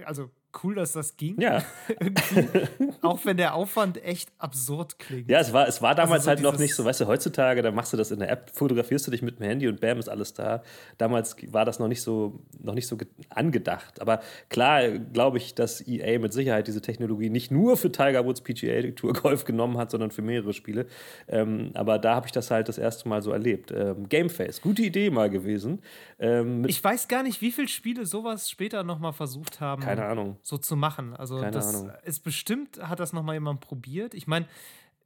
also cool, dass das ging. Ja. [laughs] auch wenn der Aufwand echt absurd klingt. Ja, es war, es war damals also so halt noch nicht so, weißt du, heutzutage, da machst du das in der App, fotografierst du dich mit dem Handy und bam, ist alles da. Damals war das noch nicht so, noch nicht so angedacht. Aber klar glaube ich, dass EA mit Sicherheit diese Technologie nicht nur für Tiger Woods PGA Tour Golf genommen hat, sondern für mehrere Spiele. Ähm, aber da habe ich das halt das erste Mal so erlebt. Ähm, Gameface, gute Idee mal gewesen. Ähm, ich weiß gar nicht, wie viele Spiele sowas später nochmal versucht haben. Keine Ahnung. So zu machen. Also Keine das Ahnung. ist bestimmt, hat das nochmal jemand probiert. Ich meine,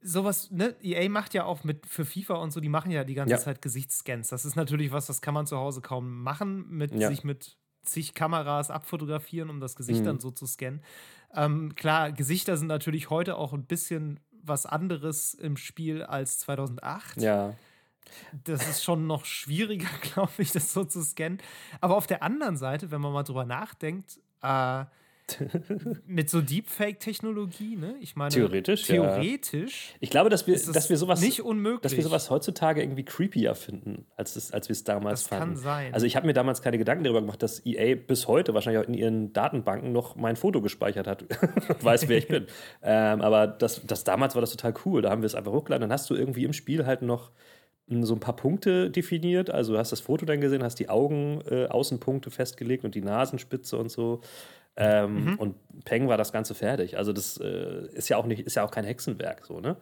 sowas, ne, EA macht ja auch mit für FIFA und so, die machen ja die ganze ja. Zeit Gesichtsscans. Das ist natürlich was, das kann man zu Hause kaum machen, mit ja. sich mit zig Kameras abfotografieren, um das Gesicht mhm. dann so zu scannen. Ähm, klar, Gesichter sind natürlich heute auch ein bisschen was anderes im Spiel als 2008. Ja. Das ist schon noch schwieriger, [laughs] glaube ich, das so zu scannen. Aber auf der anderen Seite, wenn man mal drüber nachdenkt, äh, [laughs] mit so Deepfake-Technologie, ne? Ich meine, theoretisch. Theoretisch. Ja. Ich glaube, dass wir, dass wir sowas nicht unmöglich, dass wir sowas heutzutage irgendwie creepier finden, als, es, als wir es damals das fanden. Kann sein. Also ich habe mir damals keine Gedanken darüber gemacht, dass EA bis heute wahrscheinlich auch in ihren Datenbanken noch mein Foto gespeichert hat und [laughs] weiß, wer ich bin. [laughs] Ähm, aber das, das damals war das total cool. Da haben wir es einfach hochgeladen. Dann hast du irgendwie im Spiel halt noch so ein paar Punkte definiert. Also du hast das Foto dann gesehen, hast die Augen, äh, Außenpunkte festgelegt und die Nasenspitze und so. Ähm, mhm. Und Peng war das Ganze fertig. Also das äh, ist ja auch nicht, ist ja auch kein Hexenwerk so, ne?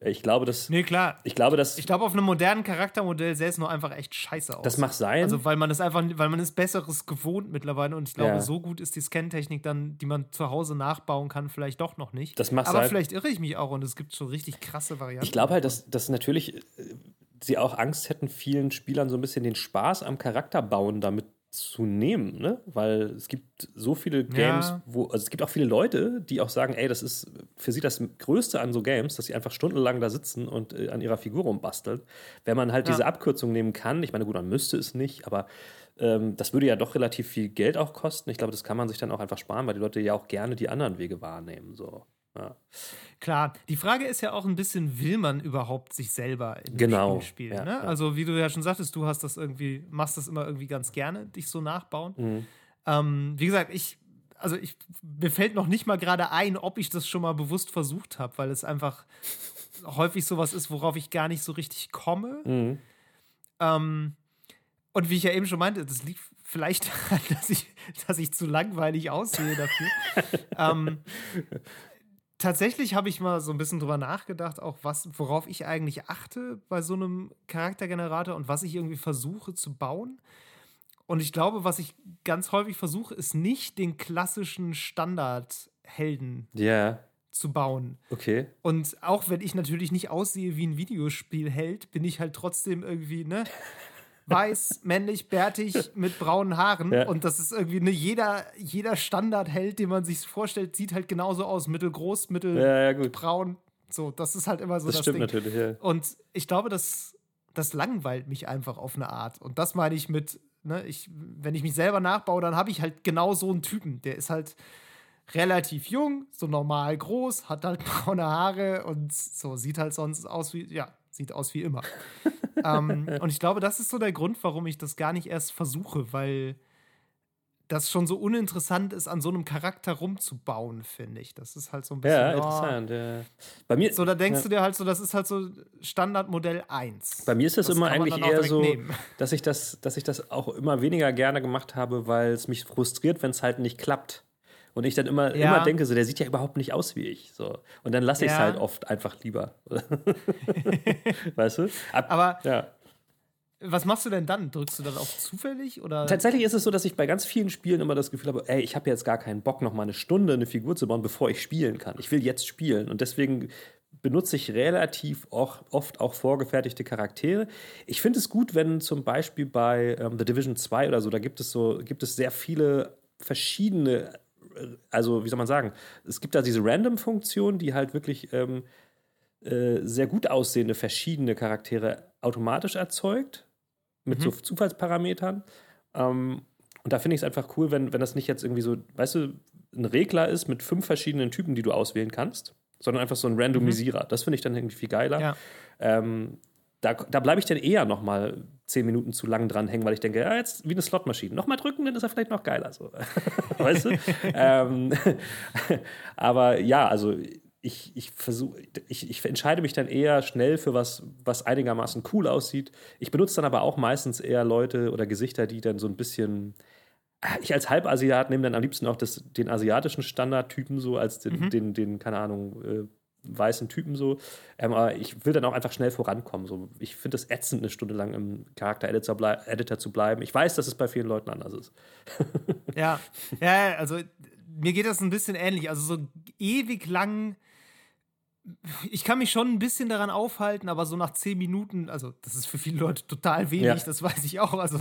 Ich glaube, dass. Nee, klar. Ich glaube, dass. Ich glaube, auf einem modernen Charaktermodell sähe es nur einfach echt scheiße aus. Das mag sein. Also, weil man es einfach, weil man ist Besseres gewohnt mittlerweile und ich glaube, ja. so gut ist die Scan-Technik dann, die man zu Hause nachbauen kann, vielleicht doch noch nicht. Das macht Aber sein. vielleicht irre ich mich auch und es gibt schon richtig krasse Varianten. Ich glaube halt, dass, dass natürlich äh, sie auch Angst hätten, vielen Spielern so ein bisschen den Spaß am Charakterbauen damit zu nehmen, ne? Weil es gibt so viele Games, ja. wo, also es gibt auch viele Leute, die auch sagen, ey, das ist für sie das Größte an so Games, dass sie einfach stundenlang da sitzen und äh, an ihrer Figur rumbasteln. Wenn man halt ja. diese Abkürzung nehmen kann, ich meine, gut, man müsste es nicht, aber ähm, das würde ja doch relativ viel Geld auch kosten. Ich glaube, das kann man sich dann auch einfach sparen, weil die Leute ja auch gerne die anderen Wege wahrnehmen. So. Ja. Klar, die Frage ist ja auch ein bisschen, will man überhaupt sich selber in genau. Spiel spielen? Ja, ne? ja. Also, wie du ja schon sagtest, du hast das irgendwie, machst das immer irgendwie ganz gerne, dich so nachbauen. Mhm. Ähm, wie gesagt, ich, also ich, mir fällt noch nicht mal gerade ein, ob ich das schon mal bewusst versucht habe, weil es einfach häufig sowas ist, worauf ich gar nicht so richtig komme. Mhm. Ähm, und wie ich ja eben schon meinte, das liegt vielleicht [laughs] daran, dass ich, dass ich zu langweilig aussehe dafür. [laughs] ähm, tatsächlich habe ich mal so ein bisschen drüber nachgedacht, auch was, worauf ich eigentlich achte bei so einem Charaktergenerator und was ich irgendwie versuche zu bauen. Und ich glaube, was ich ganz häufig versuche, ist nicht den klassischen Standardhelden yeah. zu bauen. Okay. Und auch wenn ich natürlich nicht aussehe wie ein Videospielheld, bin ich halt trotzdem irgendwie, ne? Weiß, männlich, bärtig, mit braunen Haaren. Ja. Und das ist irgendwie ne, jeder, jeder Standardheld, den man sich vorstellt, sieht halt genauso aus. Mittelgroß, mittelbraun. Ja, so, das ist halt immer so das, das stimmt Ding. natürlich, ja. Und ich glaube, das, das langweilt mich einfach auf eine Art. Und das meine ich mit, ne, ich, wenn ich mich selber nachbaue, dann habe ich halt genau so einen Typen. Der ist halt relativ jung, so normal groß, hat halt [laughs] braune Haare und so sieht halt sonst aus wie, ja, sieht aus wie immer. ähm, [laughs] und ich glaube, das ist so der Grund, warum ich das gar nicht erst versuche, weil das schon so uninteressant ist, an so einem Charakter rumzubauen, finde ich. Das ist halt so ein bisschen. Ja, interessant. Oh, ja. Bei mir, so, da denkst ja. du dir halt so, das ist halt so Standardmodell 1. Bei mir ist das, das immer eigentlich eher so, dass ich das, dass ich das auch immer weniger gerne gemacht habe, weil es mich frustriert, wenn es halt nicht klappt. Und ich dann immer, ja. immer denke, so, der sieht ja überhaupt nicht aus wie ich. So. Und dann lasse ich es ja. halt oft einfach lieber. [laughs] weißt du? Ab, Aber ja. Was machst du denn dann? Drückst du dann auf zufällig? Oder? Tatsächlich ist es so, dass ich bei ganz vielen Spielen immer das Gefühl habe, ey, ich habe jetzt gar keinen Bock, noch mal eine Stunde eine Figur zu bauen, bevor ich spielen kann. Ich will jetzt spielen. Und deswegen benutze ich relativ auch, oft auch vorgefertigte Charaktere. Ich finde es gut, wenn zum Beispiel bei ähm, The Division 2 oder so, da gibt es so, gibt es sehr viele verschiedene also wie soll man sagen, es gibt da diese Random-Funktion, die halt wirklich ähm, äh, sehr gut aussehende verschiedene Charaktere automatisch erzeugt, mit mhm. so Zufallsparametern. Ähm, und da finde ich es einfach cool, wenn, wenn das nicht jetzt irgendwie so, weißt du, ein Regler ist mit fünf verschiedenen Typen, die du auswählen kannst, sondern einfach so ein Randomisierer. Mhm. Das finde ich dann irgendwie viel geiler. Ja. Ähm, da, da bleibe ich dann eher noch mal zehn Minuten zu lang dranhängen, weil ich denke, ja, jetzt wie eine Slotmaschine. Nochmal drücken, dann ist er vielleicht noch geiler. So. [laughs] weißt du? ähm, [laughs] aber ja, also ich, ich versuche, ich, ich entscheide mich dann eher schnell für was, was einigermaßen cool aussieht. Ich benutze dann aber auch meistens eher Leute oder Gesichter, die dann so ein bisschen. Ich als Halbasiat nehme dann am liebsten auch das, den asiatischen Standardtypen so als den, mhm. den, den, keine Ahnung, äh, weißen Typen so. Ähm, aber ich will dann auch einfach schnell vorankommen. So. Ich finde es ätzend, eine Stunde lang im Charakter-Editor zu bleiben. Ich weiß, dass es bei vielen Leuten anders ist. [laughs] ja, ja, also mir geht das ein bisschen ähnlich. Also so ewig lang ich kann mich schon ein bisschen daran aufhalten, aber so nach zehn Minuten, also das ist für viele Leute total wenig, ja. das weiß ich auch. Also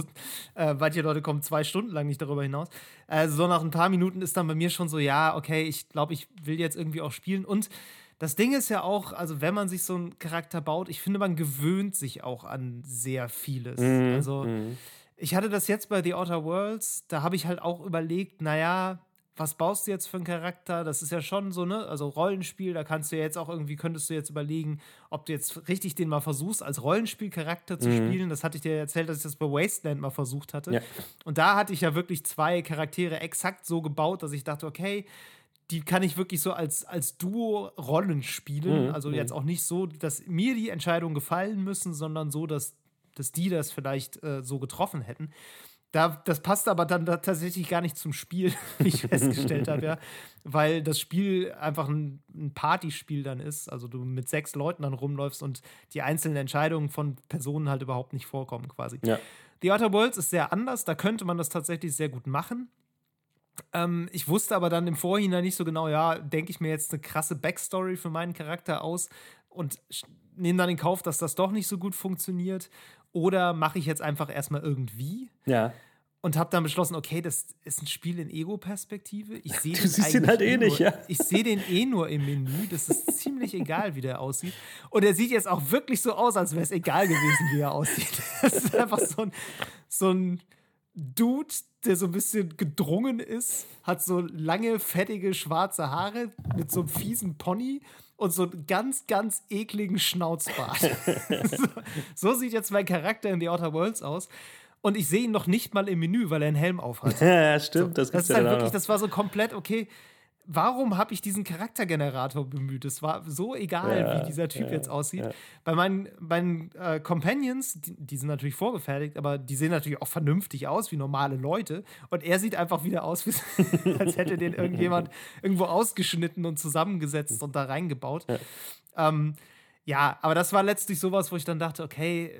äh, manche Leute kommen zwei Stunden lang nicht darüber hinaus. Also so nach ein paar Minuten ist dann bei mir schon so, ja, okay, ich glaube, ich will jetzt irgendwie auch spielen. Und das Ding ist ja auch, also wenn man sich so einen Charakter baut, ich finde, man gewöhnt sich auch an sehr vieles. Mhm. Also mhm. ich hatte das jetzt bei The Outer Worlds, da habe ich halt auch überlegt, naja, was baust du jetzt für einen Charakter? Das ist ja schon so, ne? Also Rollenspiel, da kannst du ja jetzt auch irgendwie, könntest du jetzt überlegen, ob du jetzt richtig den mal versuchst, als Rollenspielcharakter zu mhm. spielen. Das hatte ich dir erzählt, dass ich das bei Wasteland mal versucht hatte. Ja. Und da hatte ich ja wirklich zwei Charaktere exakt so gebaut, dass ich dachte, okay, die kann ich wirklich so als, als Duo-Rollen spielen. Mhm. Also jetzt mhm. auch nicht so, dass mir die Entscheidungen gefallen müssen, sondern so, dass, dass die das vielleicht äh, so getroffen hätten. Da, das passt aber dann da tatsächlich gar nicht zum Spiel, [laughs] wie ich festgestellt habe, ja. Weil das Spiel einfach ein, ein Partyspiel dann ist. Also du mit sechs Leuten dann rumläufst und die einzelnen Entscheidungen von Personen halt überhaupt nicht vorkommen, quasi. Ja. The Outer Worlds ist sehr anders, da könnte man das tatsächlich sehr gut machen. Ähm, ich wusste aber dann im Vorhinein nicht so genau, ja, denke ich mir jetzt eine krasse Backstory für meinen Charakter aus und nehme dann in Kauf, dass das doch nicht so gut funktioniert. Oder mache ich jetzt einfach erstmal irgendwie? Ja. Und habe dann beschlossen, okay, das ist ein Spiel in Ego-Perspektive. Ich [laughs] sehe den, siehst ihn halt eh, eh nicht, ja. Ich sehe den eh nur im Menü. Das ist ziemlich egal, wie der aussieht. Und er sieht jetzt auch wirklich so aus, als wäre es egal gewesen, wie er aussieht. [laughs] Das ist einfach so ein, so ein Dude, der so ein bisschen gedrungen ist, hat so lange, fettige, schwarze Haare mit so einem fiesen Pony und so einen ganz, ganz ekligen Schnauzbart. [laughs] so, so, sieht jetzt mein Charakter in The Outer Worlds aus. Und ich sehe ihn noch nicht mal im Menü, weil er einen Helm aufhat. [laughs] Ja, stimmt. So, das, das ist halt wirklich, das war so komplett okay warum habe ich diesen Charaktergenerator bemüht? Es war so egal, ja, wie dieser Typ ja, jetzt aussieht. Ja. Bei meinen, meinen äh, Companions, die, die, sind natürlich vorgefertigt, aber die sehen natürlich auch vernünftig aus, wie normale Leute. Und er sieht einfach wieder aus, [laughs] als hätte den irgendjemand irgendwo ausgeschnitten und zusammengesetzt und da reingebaut. Ähm, ja, aber das war letztlich sowas, wo ich dann dachte, okay,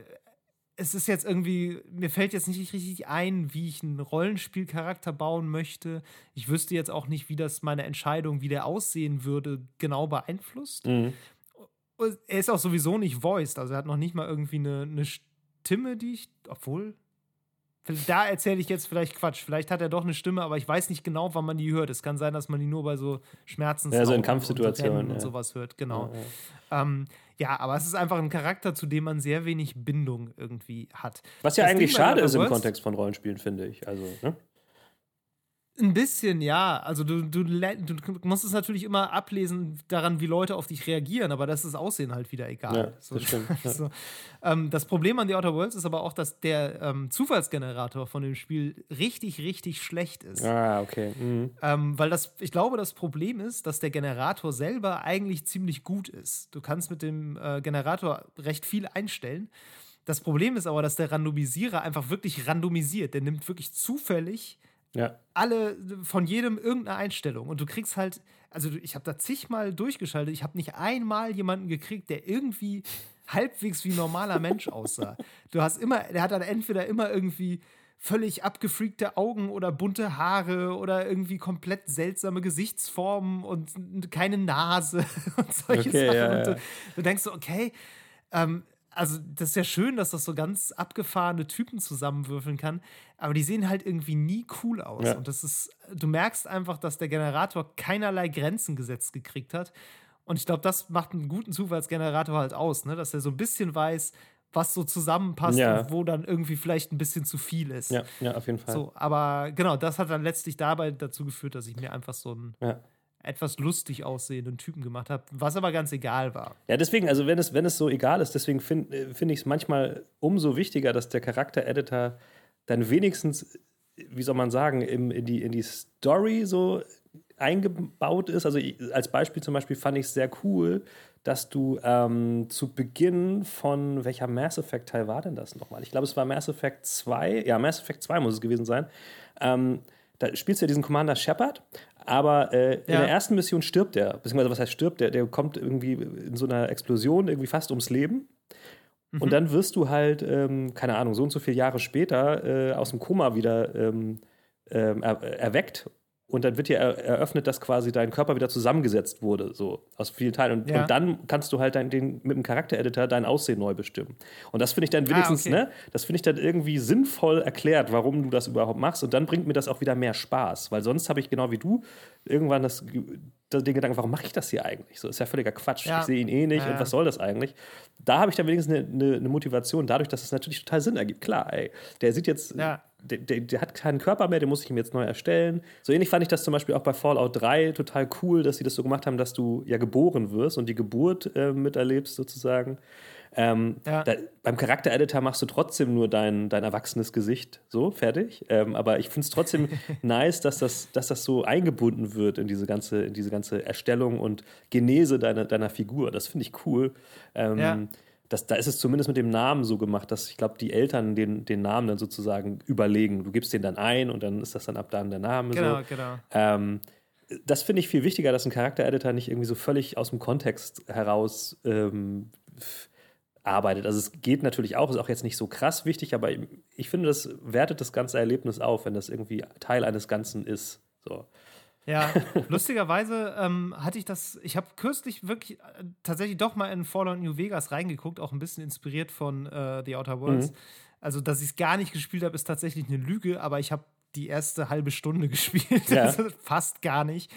es ist jetzt irgendwie, mir fällt jetzt nicht richtig ein, wie ich einen Rollenspielcharakter bauen möchte. Ich wüsste jetzt auch nicht, wie das meine Entscheidung, wie der aussehen würde, genau beeinflusst. Mhm. Er ist auch sowieso nicht voiced, also er hat noch nicht mal irgendwie eine, eine Stimme, die ich, obwohl, da erzähle ich jetzt vielleicht Quatsch. Vielleicht hat er doch eine Stimme, aber ich weiß nicht genau, wann man die hört. Es kann sein, dass man die nur bei so Schmerzen ja, so in Kampfsituationen und, ja. und sowas hört. Genau. Ja, ja. Ähm, ja, aber es ist einfach ein Charakter, zu dem man sehr wenig Bindung irgendwie hat. Was ja das eigentlich schade ist im Kontext von Rollenspielen, finde ich. Also, ne? Ein bisschen, ja. Also du, du, du musst es natürlich immer ablesen daran, wie Leute auf dich reagieren, aber das ist Aussehen halt wieder egal. Ja, das, so, stimmt, [laughs] ja. so. ähm, das Problem an The Outer Worlds ist aber auch, dass der ähm, Zufallsgenerator von dem Spiel richtig, richtig schlecht ist. Ah, okay. Mhm. Ähm, weil das, ich glaube, das Problem ist, dass der Generator selber eigentlich ziemlich gut ist. Du kannst mit dem äh, Generator recht viel einstellen. Das Problem ist aber, dass der Randomisierer einfach wirklich randomisiert. Der nimmt wirklich zufällig ja. Alle von jedem irgendeine Einstellung. Und du kriegst halt, also ich habe da zigmal durchgeschaltet, ich habe nicht einmal jemanden gekriegt, der irgendwie halbwegs wie normaler Mensch [laughs] aussah. Du hast immer, der hat dann entweder immer irgendwie völlig abgefreakte Augen oder bunte Haare oder irgendwie komplett seltsame Gesichtsformen und keine Nase [laughs] und solche okay, Sachen. Ja, ja. Und du, du, denkst so, okay, ähm, also das ist ja schön, dass das so ganz abgefahrene Typen zusammenwürfeln kann, aber die sehen halt irgendwie nie cool aus. Ja. Und das ist, du merkst einfach, dass der Generator keinerlei Grenzen gesetzt gekriegt hat. Und ich glaube, das macht einen guten Zufallsgenerator halt aus, ne? dass er so ein bisschen weiß, was so zusammenpasst ja. und wo dann irgendwie vielleicht ein bisschen zu viel ist. Ja, ja auf jeden Fall. So, aber genau, das hat dann letztlich dabei dazu geführt, dass ich mir einfach so ein ja etwas lustig aussehenden Typen gemacht habe, was aber ganz egal war. Ja, deswegen, also wenn es, wenn es so egal ist, deswegen finde äh, find ich es manchmal umso wichtiger, dass der Charakter-Editor dann wenigstens, wie soll man sagen, im, in, die, in die Story so eingebaut ist. Also als Beispiel zum Beispiel fand ich es sehr cool, dass du ähm, zu Beginn von welcher Mass Effect Teil war denn das nochmal? Ich glaube, es war Mass Effect 2. Ja, Mass Effect 2 muss es gewesen sein. Ähm, da spielst du ja diesen Commander Shepard, aber äh, ja. in der ersten Mission stirbt er. Beziehungsweise, was heißt stirbt? Der, der kommt irgendwie in so einer Explosion irgendwie fast ums Leben. Mhm. Und dann wirst du halt, ähm, keine Ahnung, so und so viele Jahre später äh, aus dem Koma wieder ähm, er, erweckt und dann wird dir eröffnet, dass quasi dein Körper wieder zusammengesetzt wurde, so aus vielen Teilen. Und, ja. und dann kannst du halt dein, den, mit dem Charaktereditor dein Aussehen neu bestimmen. Und das finde ich dann ah, wenigstens, ah, okay. ne, das finde ich dann irgendwie sinnvoll erklärt, warum du das überhaupt machst. Und dann bringt mir das auch wieder mehr Spaß. Weil sonst habe ich genau wie du irgendwann das, den Gedanken, warum mache ich das hier eigentlich? So ist ja völliger Quatsch. Ja. Ich sehe ihn eh nicht ja. und was soll das eigentlich? Da habe ich dann wenigstens eine, eine, eine, Motivation, dadurch, dass es natürlich total Sinn ergibt. Klar, ey, der sieht jetzt. Ja der, der, der, hat keinen Körper mehr, den muss ich ihm jetzt neu erstellen. So ähnlich fand ich das zum Beispiel auch bei Fallout 3 total cool, dass sie das so gemacht haben, dass du ja geboren wirst und die Geburt äh, miterlebst sozusagen. Ähm, ja. da, beim Charaktereditor machst du trotzdem nur dein, dein erwachsenes Gesicht, so, fertig. Ähm, aber ich finde es trotzdem [laughs] nice, dass das, dass das so eingebunden wird in diese ganze, in diese ganze Erstellung und Genese deiner, deiner Figur. Das finde ich cool. Ähm, ja das, da ist es zumindest mit dem Namen so gemacht, dass ich glaube, die Eltern den, den Namen dann sozusagen überlegen. Du gibst den dann ein und dann ist das dann ab dann der Name. Genau, so. genau. Ähm, das finde ich viel wichtiger, dass ein Charaktereditor nicht irgendwie so völlig aus dem Kontext heraus ähm, arbeitet. Also es geht natürlich auch, ist auch jetzt nicht so krass wichtig, aber ich finde, das wertet das ganze Erlebnis auf, wenn das irgendwie Teil eines Ganzen ist. So. Ja, [laughs] lustigerweise ähm, hatte ich das, ich habe kürzlich wirklich äh, tatsächlich doch mal in Fallout New Vegas reingeguckt, auch ein bisschen inspiriert von äh, The Outer Worlds. Mhm. Also, dass ich es gar nicht gespielt habe, ist tatsächlich eine Lüge, aber ich habe die erste halbe Stunde [laughs] gespielt, ja. also fast gar nicht.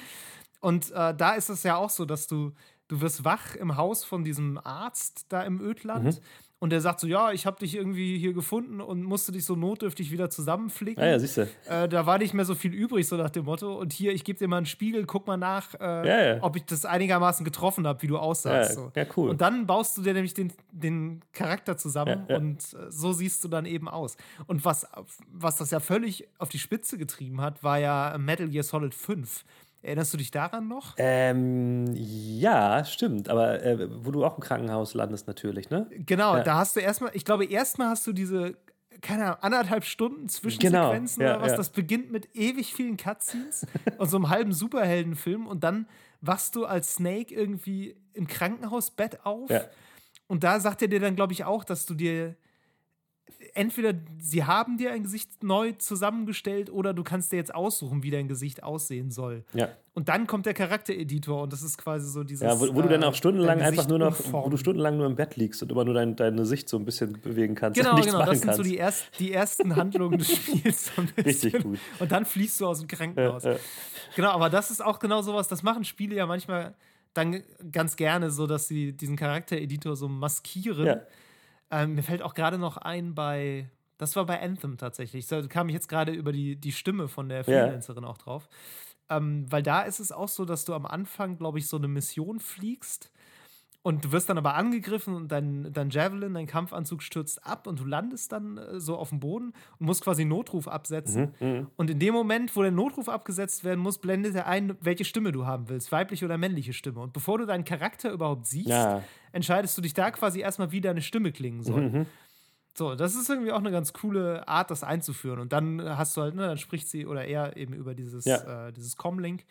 Und äh, da ist es ja auch so, dass du, du wirst wach im Haus von diesem Arzt da im Ödland. Mhm. Und der sagt so, ja, ich habe dich irgendwie hier gefunden und musste dich so notdürftig wieder zusammenflicken. Ah ja, siehst du. Äh, da war nicht mehr so viel übrig, so nach dem Motto. Und hier, ich gebe dir mal einen Spiegel, guck mal nach, äh, ja, ja. ob ich das einigermaßen getroffen habe, wie du aussahst. Ja, so. ja, cool. Und dann baust du dir nämlich den, den Charakter zusammen und äh, so siehst du dann eben aus. Und was, was das ja völlig auf die Spitze getrieben hat, war ja Metal Gear Solid 5 Erinnerst du dich daran noch? Ähm, ja, stimmt. Aber äh, wo du auch im Krankenhaus landest, natürlich, ne? Genau, ja. da hast du erstmal, ich glaube, erstmal hast du diese, keine Ahnung, anderthalb Stunden Zwischensequenzen genau. ja, oder was. Ja. Das beginnt mit ewig vielen Cutscenes [laughs] und so einem halben Superheldenfilm und dann wachst du als Snake irgendwie im Krankenhausbett auf. Und da sagt er dir dann, glaube ich, auch, dass du dir entweder sie haben dir ein Gesicht neu zusammengestellt oder du kannst dir jetzt aussuchen, wie dein Gesicht aussehen soll. Ja. Und dann kommt der Charaktereditor und das ist quasi so dieses. Ja, wo, wo du dann auch äh, stundenlang einfach nur noch, umformen. wo du stundenlang nur im Bett liegst und immer nur dein, deine Sicht so ein bisschen bewegen kannst. Genau, nichts genau. Das sind so die, erst, die ersten Handlungen des Spiels. So [laughs] Richtig gut. Und dann fließt du aus dem Krankenhaus. Ja, ja. Genau, aber das ist auch genau sowas, das machen Spiele ja manchmal dann ganz gerne so, dass sie diesen Charaktereditor so maskieren. Ja ähm, mir fällt auch gerade noch ein bei, das war bei Anthem tatsächlich. Da kam ich jetzt gerade über die, die Stimme von der Freelancerin yeah. auch drauf. Ähm, weil da ist es auch so, dass du am Anfang, glaube ich, so eine Mission fliegst und du wirst dann aber angegriffen und dein, dein Javelin, dein Kampfanzug stürzt ab und du landest dann äh, so auf dem Boden und musst quasi Notruf absetzen. Mhm, mh. Und in dem Moment, wo der Notruf abgesetzt werden muss, blendet er ein, welche Stimme du haben willst, weibliche oder männliche Stimme. Und bevor du deinen Charakter überhaupt siehst, ja. entscheidest du dich da quasi erstmal, wie deine Stimme klingen soll. Mhm. So, das ist irgendwie auch eine ganz coole Art, das einzuführen. Und dann hast du halt, ne, dann spricht sie oder er eben über dieses, ja. äh, dieses Comlink.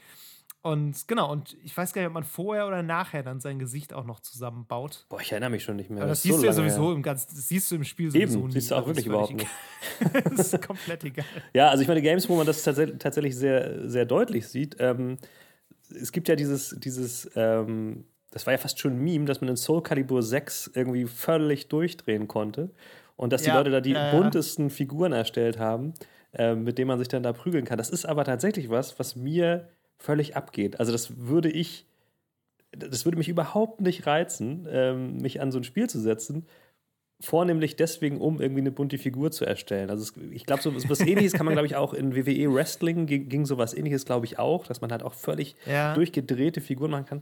Und genau, und ich weiß gar nicht, ob man vorher oder nachher dann sein Gesicht auch noch zusammenbaut. Boah, ich erinnere mich schon nicht mehr. Aber das, das siehst so du ja sowieso her. im ganzen, das siehst du im Spiel sowieso Eben, nie. siehst du auch wirklich überhaupt nicht. [laughs] das ist komplett egal. Ja, also ich meine, Games, wo man das tatsächlich sehr, sehr deutlich sieht, ähm, es gibt ja dieses, dieses ähm, das war ja fast schon ein Meme, dass man in Soul Calibur 6 irgendwie völlig durchdrehen konnte. Und dass die ja, Leute da die äh, buntesten Figuren erstellt haben, äh, mit denen man sich dann da prügeln kann. Das ist aber tatsächlich was, was mir völlig abgeht. Also das würde ich, das würde mich überhaupt nicht reizen, ähm, mich an so ein Spiel zu setzen, vornehmlich deswegen, um irgendwie eine bunte Figur zu erstellen. Also es, ich glaube, so was ähnliches kann man, glaube ich, auch in WWE Wrestling ging, ging sowas ähnliches, glaube ich, auch, dass man halt auch völlig ja. durchgedrehte Figuren machen kann.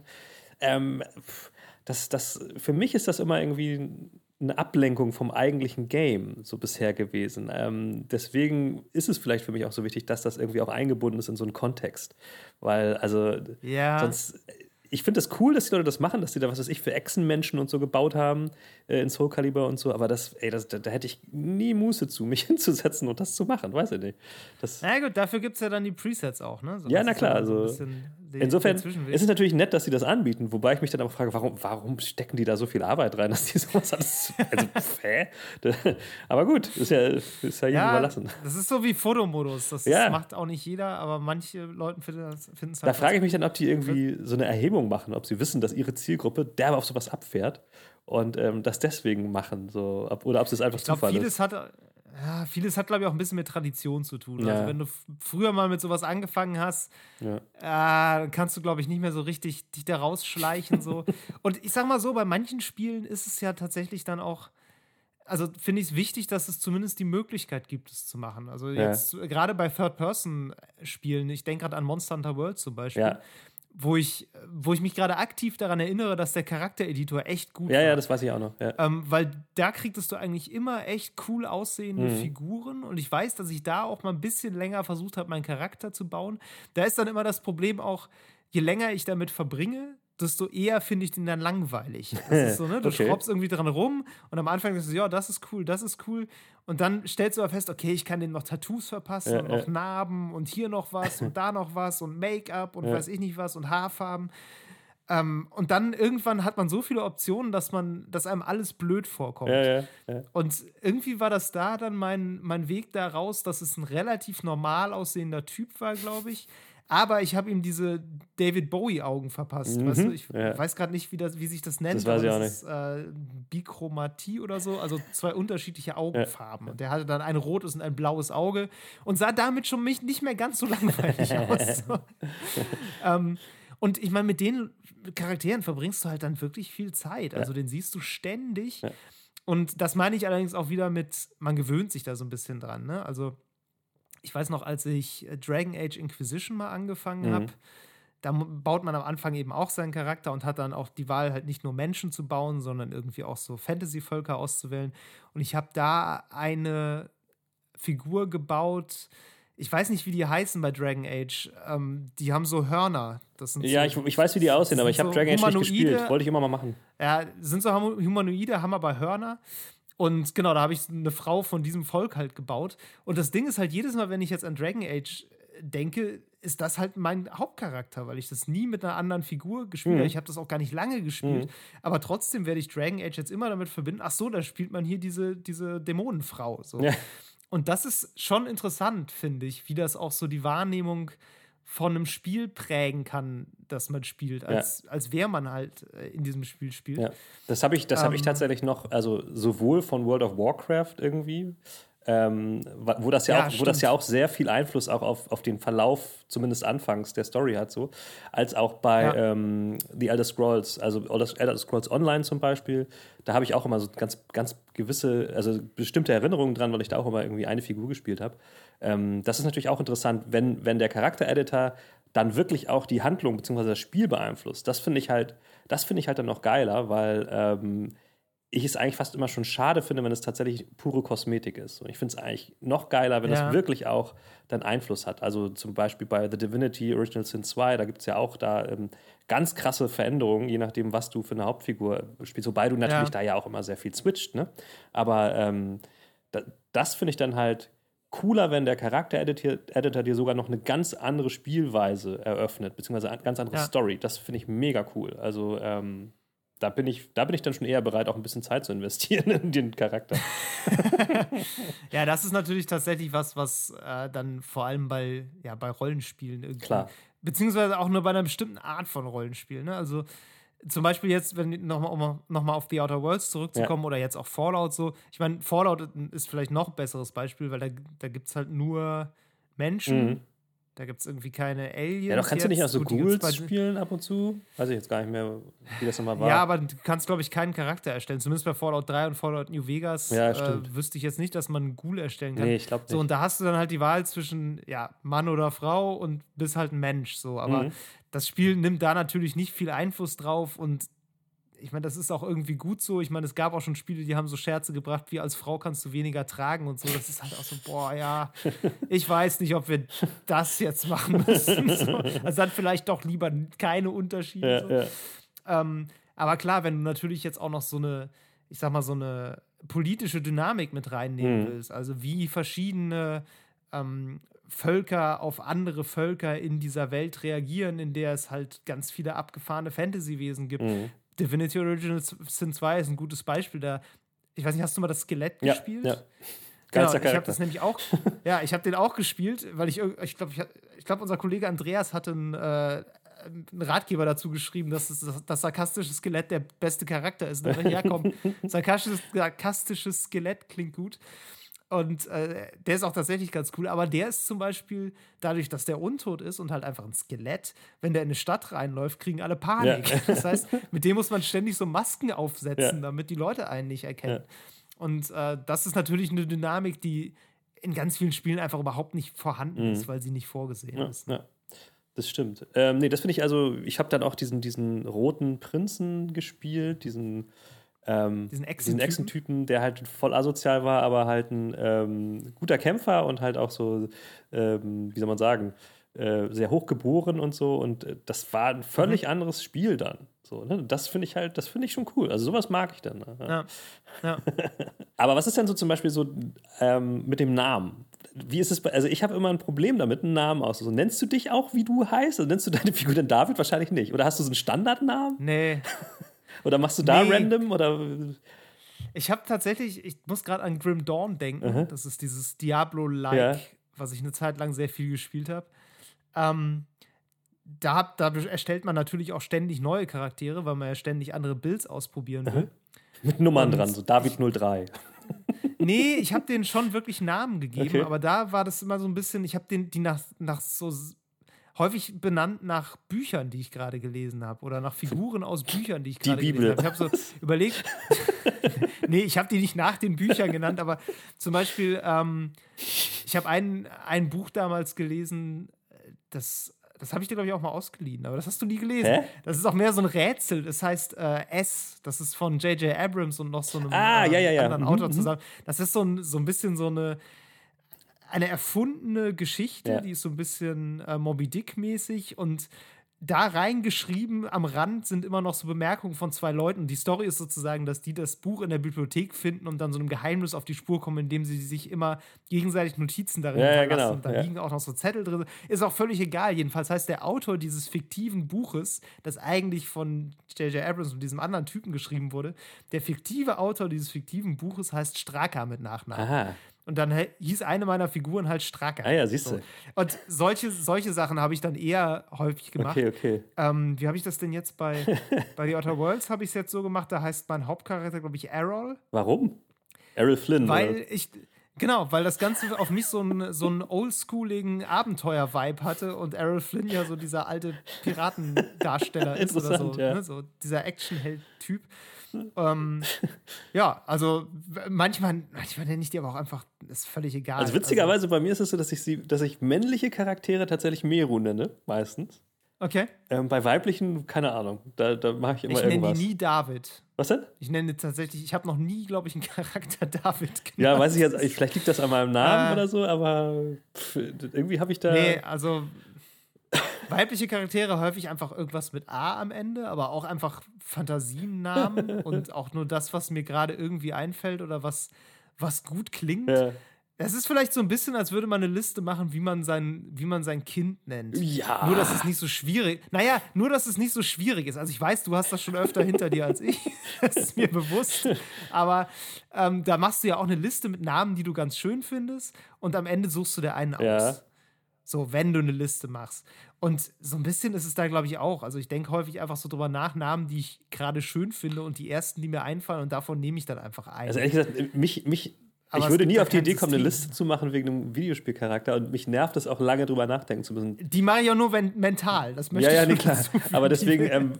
Ähm, das, das, für mich ist das immer irgendwie eine Ablenkung vom eigentlichen Game so bisher gewesen. Ähm, deswegen ist es vielleicht für mich auch so wichtig, dass das irgendwie auch eingebunden ist in so einen Kontext. Weil, also, ja. sonst ich finde es das cool, dass die Leute das machen, dass die da, was weiß ich, für Echsenmenschen und so gebaut haben äh, in Soul Calibur und so. Aber das, ey, das, da, da, hätte ich nie Muße zu, [laughs] mich hinzusetzen und das zu machen, weiß ich nicht. Das na gut, dafür gibt es ja dann die Presets auch, ne? So, ja, na klar. Also, den, insofern ist es natürlich nett, dass sie das anbieten, wobei ich mich dann auch frage, warum, warum stecken die da so viel Arbeit rein, [laughs] dass die sowas alles. Also, [laughs] hä? aber gut, ist ja, ist ja, ja überlassen. Das ist so wie Fotomodus. Das, ja. macht auch nicht jeder, aber manche Leute finden es halt. Da frage ich mich dann, ob die irgendwie so eine Erhebung Erhebung machen, ob sie wissen, dass ihre Zielgruppe derbe auf sowas abfährt und ähm, das deswegen machen. So, ob, oder ob es einfach ich glaub, Zufall vieles ist. Hat, ja, vieles hat, glaube ich, auch ein bisschen mit Tradition zu tun. Ja. Also, wenn du früher mal mit sowas angefangen hast, ja. äh, kannst du, glaube ich, nicht mehr so richtig dich da rausschleichen. So. [laughs] und ich sag mal so, bei manchen Spielen ist es ja tatsächlich dann auch also finde ich es wichtig, dass es zumindest die Möglichkeit gibt, es zu machen. Also jetzt ja. gerade bei Third-Person-Spielen, ich denke gerade an Monster Hunter World zum Beispiel, ja wo ich, wo ich mich gerade aktiv daran erinnere, dass der Charaktereditor echt gut ja, war. Ja, ja, das weiß ich auch noch. Ja. Ähm, weil da kriegtest du eigentlich immer echt cool aussehende mhm. Figuren und ich weiß, dass ich da auch mal ein bisschen länger versucht habe, meinen Charakter zu bauen. Da ist dann immer das Problem auch, je länger ich damit verbringe, desto eher finde ich den dann langweilig. [laughs] Das ist so, ne? Du okay. schraubst irgendwie dran rum und am Anfang denkst du, ja, das ist cool, das ist cool. Und dann stellst du aber fest, okay, ich kann dem noch Tattoos verpassen ja, und noch ja. Narben und hier noch was und da noch was und Make-up und ja. weiß ich nicht was und Haarfarben. Ähm, und dann irgendwann hat man so viele Optionen, dass man, dass einem alles blöd vorkommt. Und irgendwie war das da dann mein, mein Weg daraus, dass es ein relativ normal aussehender Typ war, glaube ich aber ich habe ihm diese David Bowie-Augen verpasst. Mhm. Weißt du? Ich ja. weiß gerade nicht, wie, das, wie sich das nennt. Das weiß ich auch nicht. Ist, äh, Bichromatie oder so, also zwei unterschiedliche Augenfarben. Ja. Und der hatte dann ein rotes und ein blaues Auge und sah damit schon mich nicht mehr ganz so langweilig [laughs] aus. ähm, und ich meine, mit den Charakteren verbringst du halt dann wirklich viel Zeit. Also ja. den siehst du ständig. Und das meine ich allerdings auch wieder mit, man gewöhnt sich da so ein bisschen dran. Ne? Also ich weiß noch, als ich äh, Dragon Age Inquisition mal angefangen mhm. habe, da baut man am Anfang eben auch seinen Charakter und hat dann auch die Wahl, halt nicht nur Menschen zu bauen, sondern irgendwie auch so Fantasy-Völker auszuwählen. Und ich habe da eine Figur gebaut, ich weiß nicht, wie die heißen bei Dragon Age. Ähm, die haben so Hörner. Das sind ja, so, ich, ich weiß, wie die aussehen, aber ich habe so Dragon Age nicht gespielt. Wollte ich immer mal machen. Ja, sind so Humanoide, haben aber Hörner. Und genau, da habe ich eine Frau von diesem Volk halt gebaut. Und das Ding ist halt, jedes Mal, wenn ich jetzt an Dragon Age denke, ist das halt mein Hauptcharakter, weil ich das nie mit einer anderen Figur gespielt mhm. habe. Ich habe das auch gar nicht lange gespielt. Mhm. Aber trotzdem werde ich Dragon Age jetzt immer damit verbinden, ach so, da spielt man hier diese, diese Dämonenfrau. So. Ja. Und das ist schon interessant, finde ich, wie das auch so die Wahrnehmung von einem Spiel prägen kann, das man spielt, als, ja. als wäre man halt äh, in diesem Spiel spielt. Ja. Das habe ich, ähm, hab ich tatsächlich noch, also sowohl von World of Warcraft irgendwie, ähm, wo, das ja, ja auch, wo das ja auch sehr viel Einfluss auch auf, auf den Verlauf, zumindest anfangs der Story hat, so, als auch bei ja. ähm, The Elder Scrolls, also Elder Scrolls Online zum Beispiel, da habe ich auch immer so ganz, ganz gewisse, also bestimmte Erinnerungen dran, weil ich da auch immer irgendwie eine Figur gespielt habe. Ähm, das ist natürlich auch interessant, wenn, wenn der Charakter-Editor dann wirklich auch die Handlung bzw. das Spiel beeinflusst. Das finde ich halt, das finde ich halt dann noch geiler, weil ähm, ich es eigentlich fast immer schon schade finde, wenn es tatsächlich pure Kosmetik ist. Und ich finde es eigentlich noch geiler, wenn ja. es wirklich auch dann Einfluss hat. Also zum Beispiel bei The Divinity Original Sin 2, da gibt es ja auch da ähm, ganz krasse Veränderungen, je nachdem, was du für eine Hauptfigur spielst. Wobei du natürlich ja. da ja auch immer sehr viel switcht. Ne? Aber ähm, da, das finde ich dann halt cooler, wenn der Charakter-Editor dir sogar noch eine ganz andere Spielweise eröffnet, beziehungsweise eine ganz andere ja. Story. Das finde ich mega cool. Also ähm, da bin ich, da bin ich dann schon eher bereit, auch ein bisschen Zeit zu investieren [laughs] in den Charakter. [laughs] ja, das ist natürlich tatsächlich was, was äh, dann vor allem bei, ja, bei Rollenspielen irgendwie. Klar. Beziehungsweise auch nur bei einer bestimmten Art von Rollenspielen. Ne? Also zum Beispiel jetzt, wenn nochmal um nochmal auf The Outer Worlds zurückzukommen ja. oder jetzt auch Fallout so. Ich meine, Fallout ist vielleicht noch ein besseres Beispiel, weil da, da gibt es halt nur Menschen. Mhm Da gibt es irgendwie keine Aliens. Ja, doch kannst du nicht auch so Ghouls spielen ab und zu? Weiß ich jetzt gar nicht mehr, wie das nochmal war. Ja, aber du kannst, glaube ich, keinen Charakter erstellen. Zumindest bei Fallout 3 und Fallout New Vegas ja, äh, wüsste ich jetzt nicht, dass man einen Ghoul erstellen kann. Nee, ich glaube nicht. So, und da hast du dann halt die Wahl zwischen ja, Mann oder Frau und bist halt ein Mensch. So. Aber mhm. das Spiel nimmt da natürlich nicht viel Einfluss drauf und ich meine, das ist auch irgendwie gut so. Ich meine, es gab auch schon Spiele, die haben so Scherze gebracht, wie als Frau kannst du weniger tragen und so. Das ist halt auch so, boah, ja, [laughs] ich weiß nicht, ob wir das jetzt machen müssen. [laughs] So. Also dann vielleicht doch lieber keine Unterschiede. Ja, so. ja. Ähm, aber klar, wenn du natürlich jetzt auch noch so eine, ich sag mal, so eine politische Dynamik mit reinnehmen mhm. willst, also wie verschiedene ähm, Völker auf andere Völker in dieser Welt reagieren, in der es halt ganz viele abgefahrene Fantasy-Wesen gibt. Mhm. Divinity Original Sin 2 ist ein gutes Beispiel da. Ich weiß nicht, hast du mal das Skelett ja, gespielt? Ja. Genau, ich habe das nämlich auch, ja, ich habe den auch gespielt, weil ich, ich glaube, ich, ich glaube, unser Kollege Andreas hatte einen, äh, einen Ratgeber dazu geschrieben, dass das, das sarkastische Skelett der beste Charakter ist. ja, komm, [laughs] sarkastisches, sarkastisches Skelett klingt gut. Und äh, der ist auch tatsächlich ganz cool. Aber der ist zum Beispiel, dadurch, dass der untot ist und halt einfach ein Skelett, wenn der in eine Stadt reinläuft, kriegen alle Panik. Ja. Das heißt, mit dem muss man ständig so Masken aufsetzen, ja. damit die Leute einen nicht erkennen. Ja. Und äh, das ist natürlich eine Dynamik, die in ganz vielen Spielen einfach überhaupt nicht vorhanden mhm. ist, weil sie nicht vorgesehen ist. Ja. Das stimmt. Ähm, nee, das finde ich also, ich habe dann auch diesen, diesen roten Prinzen gespielt, diesen ähm, diesen Echsentypen, der halt voll asozial war, aber halt ein ähm, guter Kämpfer und halt auch so, ähm, wie soll man sagen, äh, sehr hochgeboren und so. Und äh, das war ein völlig mhm. anderes Spiel dann. So, ne? Das finde ich halt, das finde ich schon cool. Also sowas mag ich dann. Ne? Ja. ja. [laughs] aber was ist denn so zum Beispiel so ähm, mit dem Namen? Wie ist es bei, also ich habe immer ein Problem damit, einen Namen auszusuchen. Nennst du dich auch, wie du heißt? Also nennst du deine Figur denn David? Wahrscheinlich nicht. Oder hast du so einen Standardnamen? Nee. [laughs] Oder machst du da nee. random? Oder? Ich habe tatsächlich, ich muss gerade an Grim Dawn denken. Mhm. Das ist dieses Diablo-like, ja. was ich eine Zeit lang sehr viel gespielt habe. Ähm, da, da, erstellt man natürlich auch ständig neue Charaktere, weil man ja ständig andere Builds ausprobieren will. Mhm. Mit Nummern Und dran, so David 03. [laughs] nee, ich habe denen schon wirklich Namen gegeben, okay. aber da war das immer so ein bisschen, ich habe den die nach, nach so häufig benannt nach Büchern, die ich gerade gelesen habe oder nach Figuren aus Büchern, die ich gerade gelesen habe. Ich habe so [laughs] überlegt, [laughs] nee, ich habe die nicht nach den Büchern genannt, aber zum Beispiel, ähm, ich habe ein, ein Buch damals gelesen, das das habe ich dir, glaube ich, auch mal ausgeliehen, aber das hast du nie gelesen. Hä? Das ist auch mehr so ein Rätsel. Das heißt äh, S, das ist von J.J. Abrams und noch so einem ah, äh, ja, ja, ja. anderen mhm, Autor mhm. zusammen. Das ist so ein, so ein bisschen so eine eine erfundene Geschichte, ja. die ist so ein bisschen äh, Moby Dick-mäßig und da reingeschrieben am Rand sind immer noch so Bemerkungen von zwei Leuten. Die Story ist sozusagen, dass die das Buch in der Bibliothek finden und dann so einem Geheimnis auf die Spur kommen, indem sie sich immer gegenseitig Notizen darin ja, ja genau. Und da ja. liegen auch noch so Zettel drin. Ist auch völlig egal. Jedenfalls heißt der Autor dieses fiktiven Buches, das eigentlich von J.J. Abrams und diesem anderen Typen geschrieben wurde, der fiktive Autor dieses fiktiven Buches heißt Straka mit Nachnamen. Aha. Und dann hieß eine meiner Figuren halt Stracker. Ah ja, siehst du. So. Und solche, solche Sachen habe ich dann eher häufig gemacht. Okay, okay. Ähm, wie habe ich das denn jetzt bei, [laughs] bei The Outer Worlds? Habe ich es jetzt so gemacht, da heißt mein Hauptcharakter, glaube ich, Errol. Warum? Errol Flynn. Weil oder? ich. Genau, weil das Ganze auf mich so einen so oldschooligen Abenteuer-Vibe hatte und Errol Flynn ja so dieser alte Piratendarsteller ist oder so, ja. ne? so dieser Actionheld-Typ ähm, [laughs] ja, also manchmal, manchmal nenne ich die aber auch einfach, ist völlig egal. Also witzigerweise also, bei mir ist es so, dass ich sie, dass ich männliche Charaktere tatsächlich Meru nenne, meistens. Okay. Ähm, bei weiblichen, keine Ahnung, da, da mache ich immer ich irgendwas. Ich nenne die nie David. Was denn? Ich nenne tatsächlich, ich habe noch nie, glaube ich, einen Charakter [laughs] David genannt. Ja, weiß ich jetzt, vielleicht liegt das an meinem Namen äh, oder so, aber irgendwie habe ich da. Nee, also weibliche Charaktere häufig einfach irgendwas mit A am Ende, aber auch einfach Fantasienamen [laughs] und auch nur das, was mir gerade irgendwie einfällt oder was, was gut klingt. Ja. Es ist vielleicht so ein bisschen, als würde man eine Liste machen, wie man sein, wie man sein Kind nennt. Ja. Nur, dass es nicht so schwierig Naja, nur, dass es nicht so schwierig ist. Also, ich weiß, du hast das schon öfter hinter dir als ich. [laughs] Das ist mir bewusst. Aber ähm, da machst du ja auch eine Liste mit Namen, die du ganz schön findest. Und am Ende suchst du dir einen aus. Ja. So, wenn du eine Liste machst. Und so ein bisschen ist es da, glaube ich, auch. Also ich denke häufig einfach so drüber nach, Namen, die ich gerade schön finde und die ersten, die mir einfallen und davon nehme ich dann einfach ein. Also ehrlich gesagt, mich, mich Aber ich würde nie auf die Idee kommen, eine Liste zu machen wegen einem Videospielcharakter und mich nervt es auch lange drüber nachdenken zu müssen. Die mache ich auch nur wenn, mental, das möchte ja, ich Ja, nee, klar. Aber deswegen, ähm,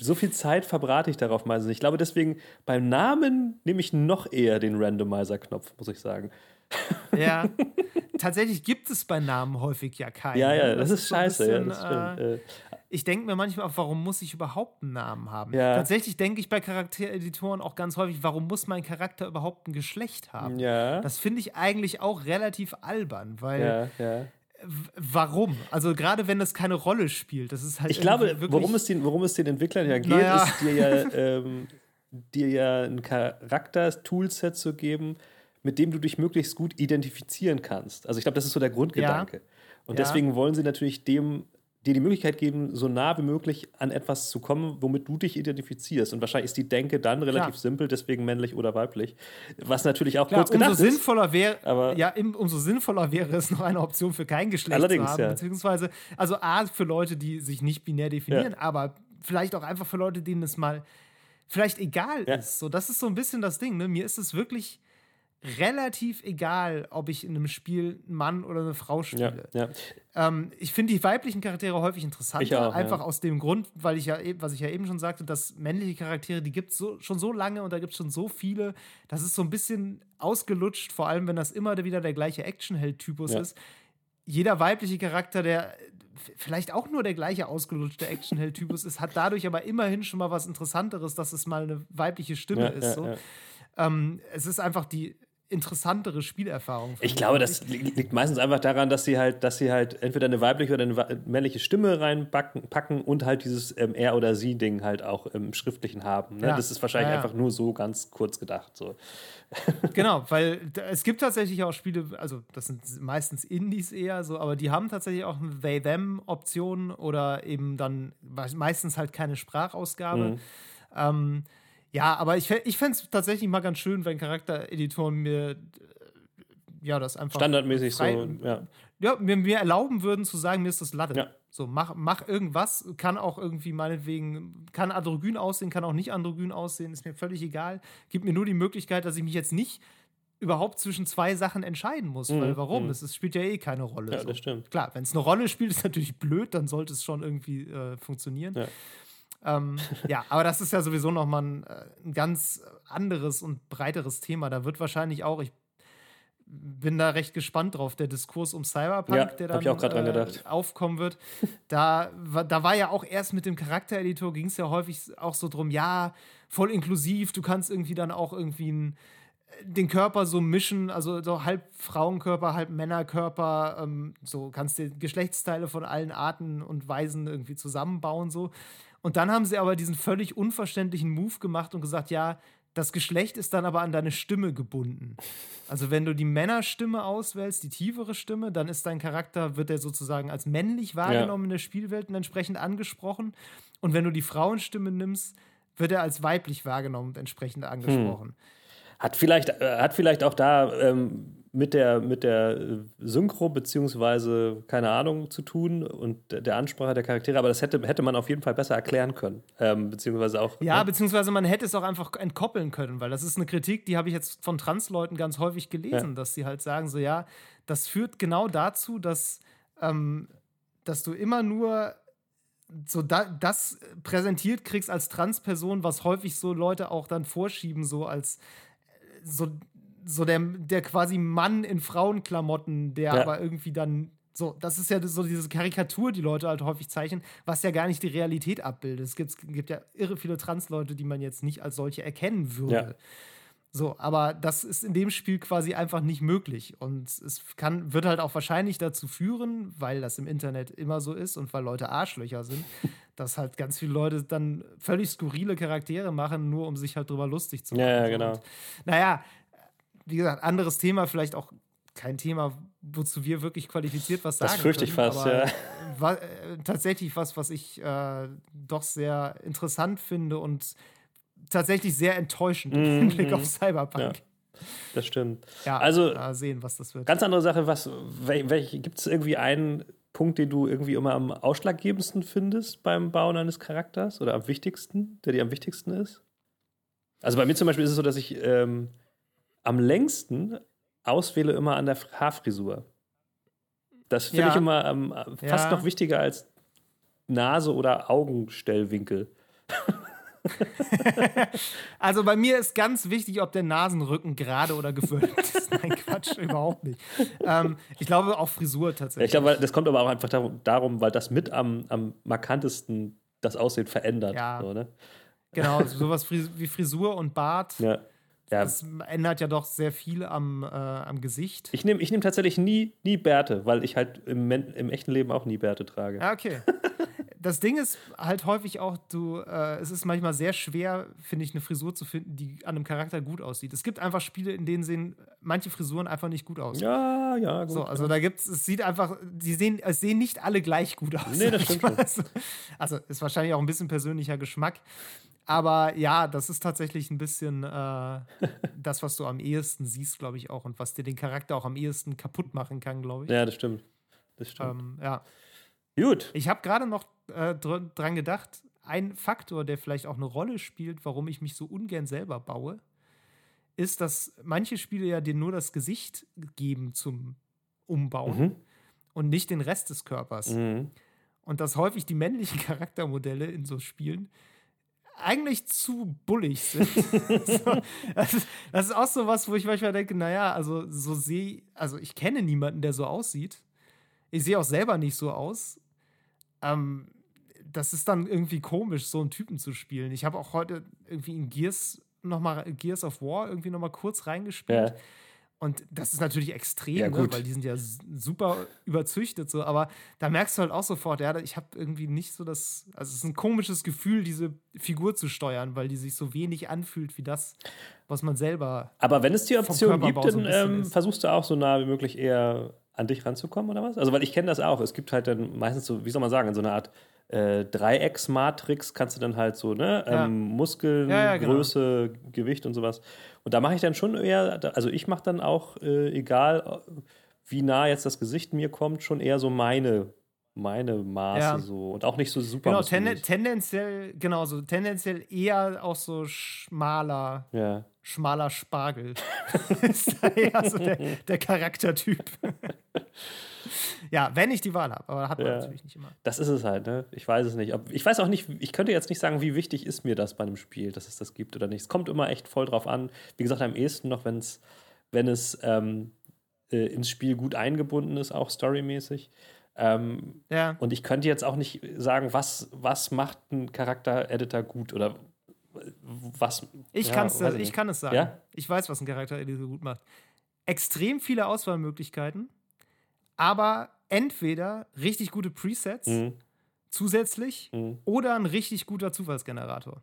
so viel Zeit verbrate ich darauf meistens. Ich glaube, deswegen beim Namen nehme ich noch eher den Randomizer-Knopf, muss ich sagen. Ja, [laughs] tatsächlich gibt es bei Namen häufig ja keinen. Ja, ja, das, das ist scheiße. Bisschen, ja, das stimmt. Äh, ich denke mir manchmal auch, warum muss ich überhaupt einen Namen haben? Ja. Tatsächlich denke ich bei Charaktereditoren auch ganz häufig, warum muss mein Charakter überhaupt ein Geschlecht haben? Ja. Das finde ich eigentlich auch relativ albern, weil. Ja. Warum? Also gerade wenn das keine Rolle spielt, das ist halt. Ich glaube, worum es, den, worum es den Entwicklern ja geht, naja. ist dir ja, [laughs] ähm, dir ja ein Charakter-Toolset zu geben, mit dem du dich möglichst gut identifizieren kannst. Also ich glaube, das ist so der Grundgedanke. Ja. Und deswegen wollen sie natürlich dem dir die Möglichkeit geben, so nah wie möglich an etwas zu kommen, womit du dich identifizierst. Und wahrscheinlich ist die Denke dann relativ Klar. simpel, deswegen männlich oder weiblich. Was natürlich auch Klar, kurz gedacht umso ist. Sinnvoller wär, aber ja, umso sinnvoller wäre es, noch eine Option für kein Geschlecht allerdings, zu haben. Ja. Beziehungsweise, also A, für Leute, die sich nicht binär definieren, ja. aber vielleicht auch einfach für Leute, denen es mal vielleicht egal ja. ist. So, das ist so ein bisschen das Ding. Ne? Mir ist es wirklich relativ egal, ob ich in einem Spiel einen Mann oder eine Frau spiele. Ja, ja. Ähm, ich finde die weiblichen Charaktere häufig interessanter, auch, einfach ja. aus dem Grund, weil ich ja, was ich ja eben schon sagte, dass männliche Charaktere, die gibt es so, schon so lange und da gibt es schon so viele, das ist so ein bisschen ausgelutscht, vor allem wenn das immer wieder der gleiche Actionheld-Typus ist. Jeder weibliche Charakter, der vielleicht auch nur der gleiche ausgelutschte Actionheld-Typus ist, hat dadurch aber immerhin schon mal was Interessanteres, dass es mal eine weibliche Stimme ist. So. Ähm, es ist einfach die interessantere Spielerfahrung. Ich glaube, das liegt meistens einfach daran, dass sie halt, dass sie halt entweder eine weibliche oder eine männliche Stimme reinpacken und halt dieses ähm, er oder sie Ding halt auch im Schriftlichen haben. Ne? Ja. Das ist wahrscheinlich ja, ja. einfach nur so ganz kurz gedacht. So. [laughs] genau, weil es gibt tatsächlich auch Spiele, also das sind meistens Indies eher so, aber die haben tatsächlich auch eine They-Them-Option oder eben dann meistens halt keine Sprachausgabe. Mhm. Ähm, ja, aber ich, ich fände es tatsächlich mal ganz schön, wenn Charaktereditoren mir äh, ja, das einfach. Standardmäßig frei, so, ja. Ja, mir, mir erlauben würden zu sagen, mir ist das Latte. Ja. So, mach, mach irgendwas, kann auch irgendwie meinetwegen, kann androgyn aussehen, kann auch nicht androgyn aussehen, ist mir völlig egal. Gib mir nur die Möglichkeit, dass ich mich jetzt nicht überhaupt zwischen zwei Sachen entscheiden muss. Mhm. Weil warum? Mhm. Es spielt ja eh keine Rolle. Ja, so. das stimmt. Klar, wenn es eine Rolle spielt, ist natürlich blöd, dann sollte es schon irgendwie äh, funktionieren. Ja. Ähm, ja, aber das ist ja sowieso nochmal ein, äh, ein ganz anderes und breiteres Thema. Da wird wahrscheinlich auch, ich bin da recht gespannt drauf, der Diskurs um Cyberpunk, ja, der dann äh, aufkommen wird. Da, da war ja auch erst mit dem Charaktereditor ging es ja häufig auch so drum, ja, voll inklusiv, du kannst irgendwie dann auch irgendwie ein, den Körper so mischen, also so halb Frauenkörper, halb Männerkörper, ähm, so kannst du Geschlechtsteile von allen Arten und Weisen irgendwie zusammenbauen, so. Und dann haben sie aber diesen völlig unverständlichen Move gemacht und gesagt, ja, das Geschlecht ist dann aber an deine Stimme gebunden. Also wenn du die Männerstimme auswählst, die tiefere Stimme, dann ist dein Charakter, wird er sozusagen als männlich wahrgenommen ja. in der Spielwelt und entsprechend angesprochen. Und wenn du die Frauenstimme nimmst, wird er als weiblich wahrgenommen und entsprechend angesprochen. Hm. Hat vielleicht, äh, hat vielleicht auch da ähm, mit der, mit der Synchro beziehungsweise, keine Ahnung, zu tun und der Ansprache der Charaktere, aber das hätte, hätte man auf jeden Fall besser erklären können. Ähm, beziehungsweise auch. Ja, ne? beziehungsweise man hätte es auch einfach entkoppeln können, weil das ist eine Kritik, die habe ich jetzt von Transleuten ganz häufig gelesen, ja. dass sie halt sagen, so ja, das führt genau dazu, dass, ähm, dass du immer nur so da, das präsentiert kriegst als Transperson, was häufig so Leute auch dann vorschieben, so als so so der, der quasi Mann in Frauenklamotten, der ja. aber irgendwie dann so, das ist ja so diese Karikatur, die Leute halt häufig zeichnen, was ja gar nicht die Realität abbildet. Es gibt, gibt ja irre viele Trans-Leute, die man jetzt nicht als solche erkennen würde. Ja. So, aber das ist in dem Spiel quasi einfach nicht möglich. Und es kann, wird halt auch wahrscheinlich dazu führen, weil das im Internet immer so ist und weil Leute Arschlöcher sind, [laughs] dass halt ganz viele Leute dann völlig skurrile Charaktere machen, nur um sich halt drüber lustig zu machen. Ja, ja genau. Und, naja, wie gesagt, anderes Thema, vielleicht auch kein Thema, wozu wir wirklich qualifiziert was sagen. Das fürchte ich fast, ja. War, äh, tatsächlich was, was ich äh, doch sehr interessant finde und tatsächlich sehr enttäuschend mm -hmm. im Blick auf Cyberpunk. Ja. Das stimmt. Ja, also sehen, was das wird. Ganz andere Sache, was gibt es irgendwie einen Punkt, den du irgendwie immer am ausschlaggebendsten findest beim Bauen eines Charakters oder am wichtigsten, der dir am wichtigsten ist? Also bei mir zum Beispiel ist es so, dass ich ähm, am längsten auswähle immer an der Haarfrisur. Das finde ja. ich immer ähm, fast ja. noch wichtiger als Nase oder Augenstellwinkel. [laughs] also bei mir ist ganz wichtig, ob der Nasenrücken gerade oder gewölbt ist. [laughs] Nein, Quatsch, überhaupt nicht. Ähm, ich glaube auch Frisur tatsächlich. Ich glaube, das kommt aber auch einfach darum, weil das mit am, am markantesten das Aussehen verändert. Ja. So, ne? Genau, sowas wie Frisur und Bart. Ja. Ja. Das ändert ja doch sehr viel am, äh, am Gesicht. Ich nehme ich nehm tatsächlich nie, nie Bärte, weil ich halt im, im echten Leben auch nie Bärte trage. Ja, okay. [laughs] das Ding ist halt häufig auch, du, äh, es ist manchmal sehr schwer, finde ich, eine Frisur zu finden, die an einem Charakter gut aussieht. Es gibt einfach Spiele, in denen sehen manche Frisuren einfach nicht gut aus. Ja, ja, gut. So, also ja. da gibt es, es sieht einfach, die sehen, es sehen nicht alle gleich gut aus. Nee, das [laughs] stimmt. Also, also ist wahrscheinlich auch ein bisschen persönlicher Geschmack. Aber ja, das ist tatsächlich ein bisschen äh, [laughs] das, was du am ehesten siehst, glaube ich auch, und was dir den Charakter auch am ehesten kaputt machen kann, glaube ich. Ja, das stimmt. Das stimmt. Ähm, ja. Gut. Ich habe gerade noch äh, dr dran gedacht, ein Faktor, der vielleicht auch eine Rolle spielt, warum ich mich so ungern selber baue, ist, dass manche Spiele ja dir nur das Gesicht geben zum Umbauen mhm. und nicht den Rest des Körpers. Mhm. Und dass häufig die männlichen [laughs] Charaktermodelle in so Spielen eigentlich zu bullig sind. [laughs] so, das, ist, das, ist, auch so was, wo ich manchmal denke, naja, also so sehe, also ich kenne niemanden, der so aussieht. Ich sehe auch selber nicht so aus. Ähm, das ist dann irgendwie komisch, so einen Typen zu spielen. Ich habe auch heute irgendwie in Gears noch mal Gears of War irgendwie noch mal kurz reingespielt. Ja. Und das ist natürlich extrem, ja, ne? weil die sind ja super überzüchtet so. Aber da merkst du halt auch sofort, ja, ich habe irgendwie nicht so das, also es ist ein komisches Gefühl, diese Figur zu steuern, weil die sich so wenig anfühlt wie das, was man selber. Aber wenn es die Option gibt, dann ähm, versuchst du auch so nah wie möglich eher an dich ranzukommen oder was? Also weil ich kenne das auch. Es gibt halt dann meistens so, wie soll man sagen, so eine Art äh, Dreiecksmatrix kannst du dann halt so, ne? Ja. Ähm, Muskeln, ja, ja, genau. Größe, Gewicht und sowas. Und da mache ich dann schon eher, also ich mache dann auch, äh, egal wie nah jetzt das Gesicht mir kommt, schon eher so meine meine Maße ja. so und auch nicht so super. Genau, ten tendenziell, genau, so tendenziell eher auch so schmaler, ja. schmaler Spargel. [laughs] ist da eher so der, der Charaktertyp. [laughs] [laughs] ja, wenn ich die Wahl habe, aber hat man ja. natürlich nicht immer. Das ist es halt, ne? Ich weiß es nicht. Ich weiß auch nicht, ich könnte jetzt nicht sagen, wie wichtig ist mir das bei einem Spiel, dass es das gibt oder nicht. Es kommt immer echt voll drauf an. Wie gesagt, am ehesten noch, wenn's, wenn es ähm, äh, ins Spiel gut eingebunden ist, auch storymäßig. Ähm, ja. Und ich könnte jetzt auch nicht sagen, was, was macht ein Charakter-Editor gut oder was. Ich, ja, kann's, ich, ich kann es sagen. Ja? Ich weiß, was ein Charakter-Editor gut macht. Extrem viele Auswahlmöglichkeiten aber entweder richtig gute Presets mhm. zusätzlich mhm. oder ein richtig guter Zufallsgenerator.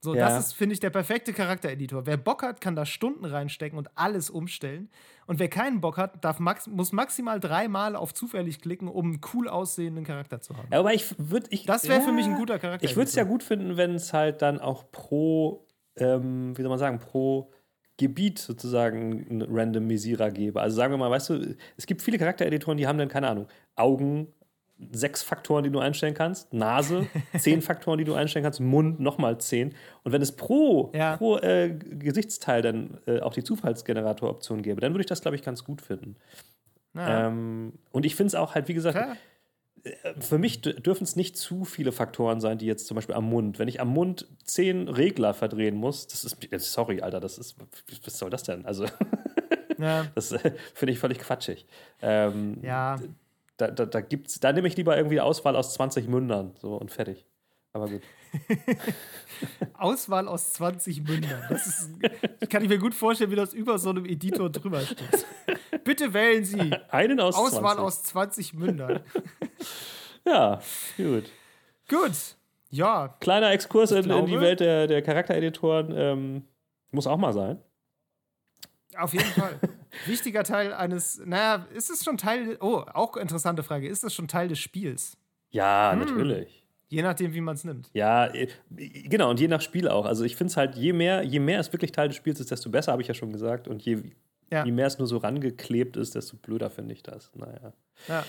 So, ja. das ist, finde ich, der perfekte Charaktereditor. Wer Bock hat, kann da Stunden reinstecken und alles umstellen. Und wer keinen Bock hat, darf max muss maximal dreimal auf zufällig klicken, um einen cool aussehenden Charakter zu haben. Ja, aber ich würde. Ich, das wäre ja, für mich ein guter Charakter. Ich würde es ja gut finden, wenn es halt dann auch pro, ähm, wie soll man sagen, pro Gebiet sozusagen einen Randomisierer gebe. Also sagen wir mal, weißt du, es gibt viele Charaktereditoren, die haben dann, keine Ahnung, Augen, sechs Faktoren, die du einstellen kannst, Nase, [laughs] zehn Faktoren, die du einstellen kannst, Mund nochmal zehn. Und wenn es pro, ja. pro äh, Gesichtsteil dann äh, auch die Zufallsgenerator-Option gäbe, dann würde ich das, glaube ich, ganz gut finden. Ja. Ähm, und ich finde es auch halt, wie gesagt, Klar für mich dürfen es nicht zu viele Faktoren sein, die jetzt zum Beispiel am Mund. Wenn ich am Mund zehn Regler verdrehen muss, das ist, sorry, Alter, das ist, was soll das denn? Also, ja. [laughs] das äh, finde ich völlig quatschig. Ähm, ja. Da, da, da, gibt's, da nehme ich lieber irgendwie Auswahl aus 20 Mündern so und fertig. Aber gut. [laughs] Auswahl aus 20 Mündern. Das ist, kann ich mir gut vorstellen, wie das über so einem Editor drüber steht. Bitte wählen Sie einen aus Auswahl 20. aus 20 Mündern. [laughs] ja, gut. Gut. Ja. Kleiner Exkurs in, in, die Welt der, der Charaktereditoren ähm, muss auch mal sein. Auf jeden Fall. Wichtiger Teil eines, naja, ist es schon Teil, oh, auch interessante Frage, ist es schon Teil des Spiels? Ja, hm. natürlich. Je nachdem, wie man es nimmt. Ja, äh, genau, und je nach Spiel auch. Also ich finde es halt, je mehr, je mehr es wirklich Teil des Spiels ist, desto besser, habe ich ja schon gesagt. Und je, ja. je mehr es nur so rangeklebt ist, desto blöder finde ich das. Naja. Ja.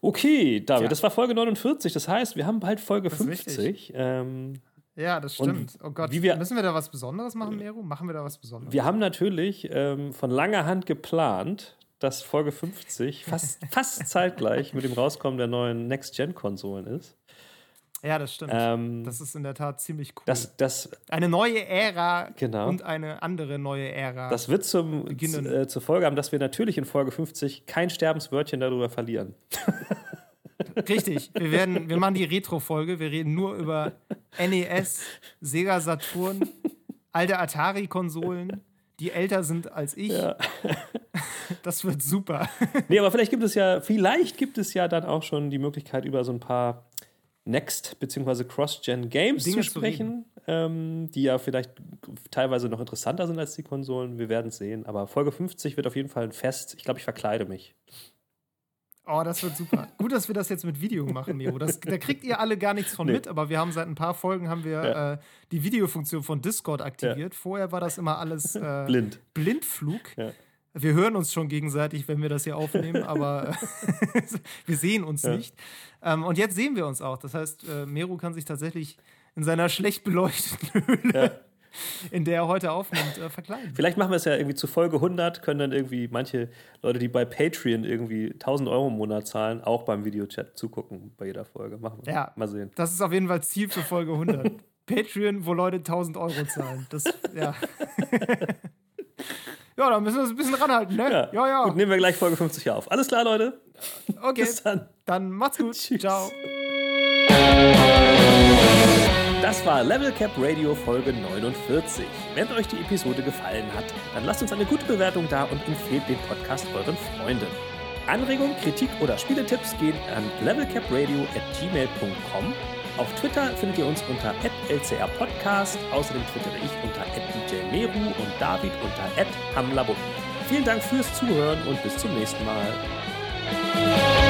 Okay, David, ja. das war Folge 49. Das heißt, wir haben bald Folge 50. Ähm, Ja, das stimmt. Oh Gott, wir, müssen wir da was Besonderes machen, Meru? Machen wir da was Besonderes? Wir haben natürlich ähm, von langer Hand geplant, dass Folge 50 fast, fast zeitgleich mit dem Rauskommen der neuen Next-Gen-Konsolen ist. Ja, das stimmt. Ähm, das ist in der Tat ziemlich cool. Das, das, eine neue Ära genau. und eine andere neue Ära. Das wird zum, äh, zur Folge haben, dass wir natürlich in Folge 50 kein Sterbenswörtchen darüber verlieren. [laughs] Richtig. Wir, werden, wir machen die Retro-Folge. Wir reden nur über NES, Sega Saturn, alte Atari-Konsolen, die älter sind als ich. Ja. [laughs] Das wird super. Nee, aber vielleicht gibt es ja, vielleicht gibt es ja dann auch schon die Möglichkeit, über so ein paar Next- bzw. Cross-Gen-Games zu sprechen, ähm, die ja vielleicht teilweise noch interessanter sind als die Konsolen. Wir werden es sehen. Aber Folge 50 wird auf jeden Fall ein Fest. Ich glaube, ich verkleide mich. Oh, das wird super. [laughs] Gut, dass wir das jetzt mit Video machen, Miro. Das, da kriegt ihr alle gar nichts von nee. mit, aber wir haben seit ein paar Folgen haben wir ja. äh, die Videofunktion von Discord aktiviert. Ja. Vorher war das immer alles äh, blind. Blindflug. Ja. Wir hören uns schon gegenseitig, wenn wir das hier aufnehmen, [laughs] aber [laughs] wir sehen uns nicht. Ähm, und jetzt sehen wir uns auch. Das heißt, äh, Meru kann sich tatsächlich in seiner schlecht beleuchteten [laughs] Höhle in der er heute aufnimmt, äh, verkleiden. Vielleicht machen wir es ja irgendwie zu Folge 100, können dann irgendwie manche Leute, die bei Patreon irgendwie 1000 Euro im Monat zahlen, auch beim Videochat zugucken bei jeder Folge. Machen wir. Ja, mal sehen. Das ist auf jeden Fall Ziel für Folge 100. Patreon, wo Leute 1000 Euro zahlen. Das, ja. Ja, da müssen wir uns ein bisschen ranhalten, ne? [laughs] Ja, ja. ja. Gut, nehmen wir gleich Folge 50 auf. Alles klar, Leute. [laughs] Okay. Bis dann. Dann macht's gut. [laughs] Tschüss. Ciao. Das war Level Cap Radio Folge 49. Wenn euch die Episode gefallen hat, dann lasst uns eine gute Bewertung da und empfehlt den Podcast euren Freunden. Anregungen, Kritik oder Spieletipps gehen an levelcapradio@gmail.com. Auf Twitter findet ihr uns unter @lcrpodcast. Außerdem twittere ich unter @djmeru und David unter @hamlabund. Vielen Dank fürs Zuhören und bis zum nächsten Mal.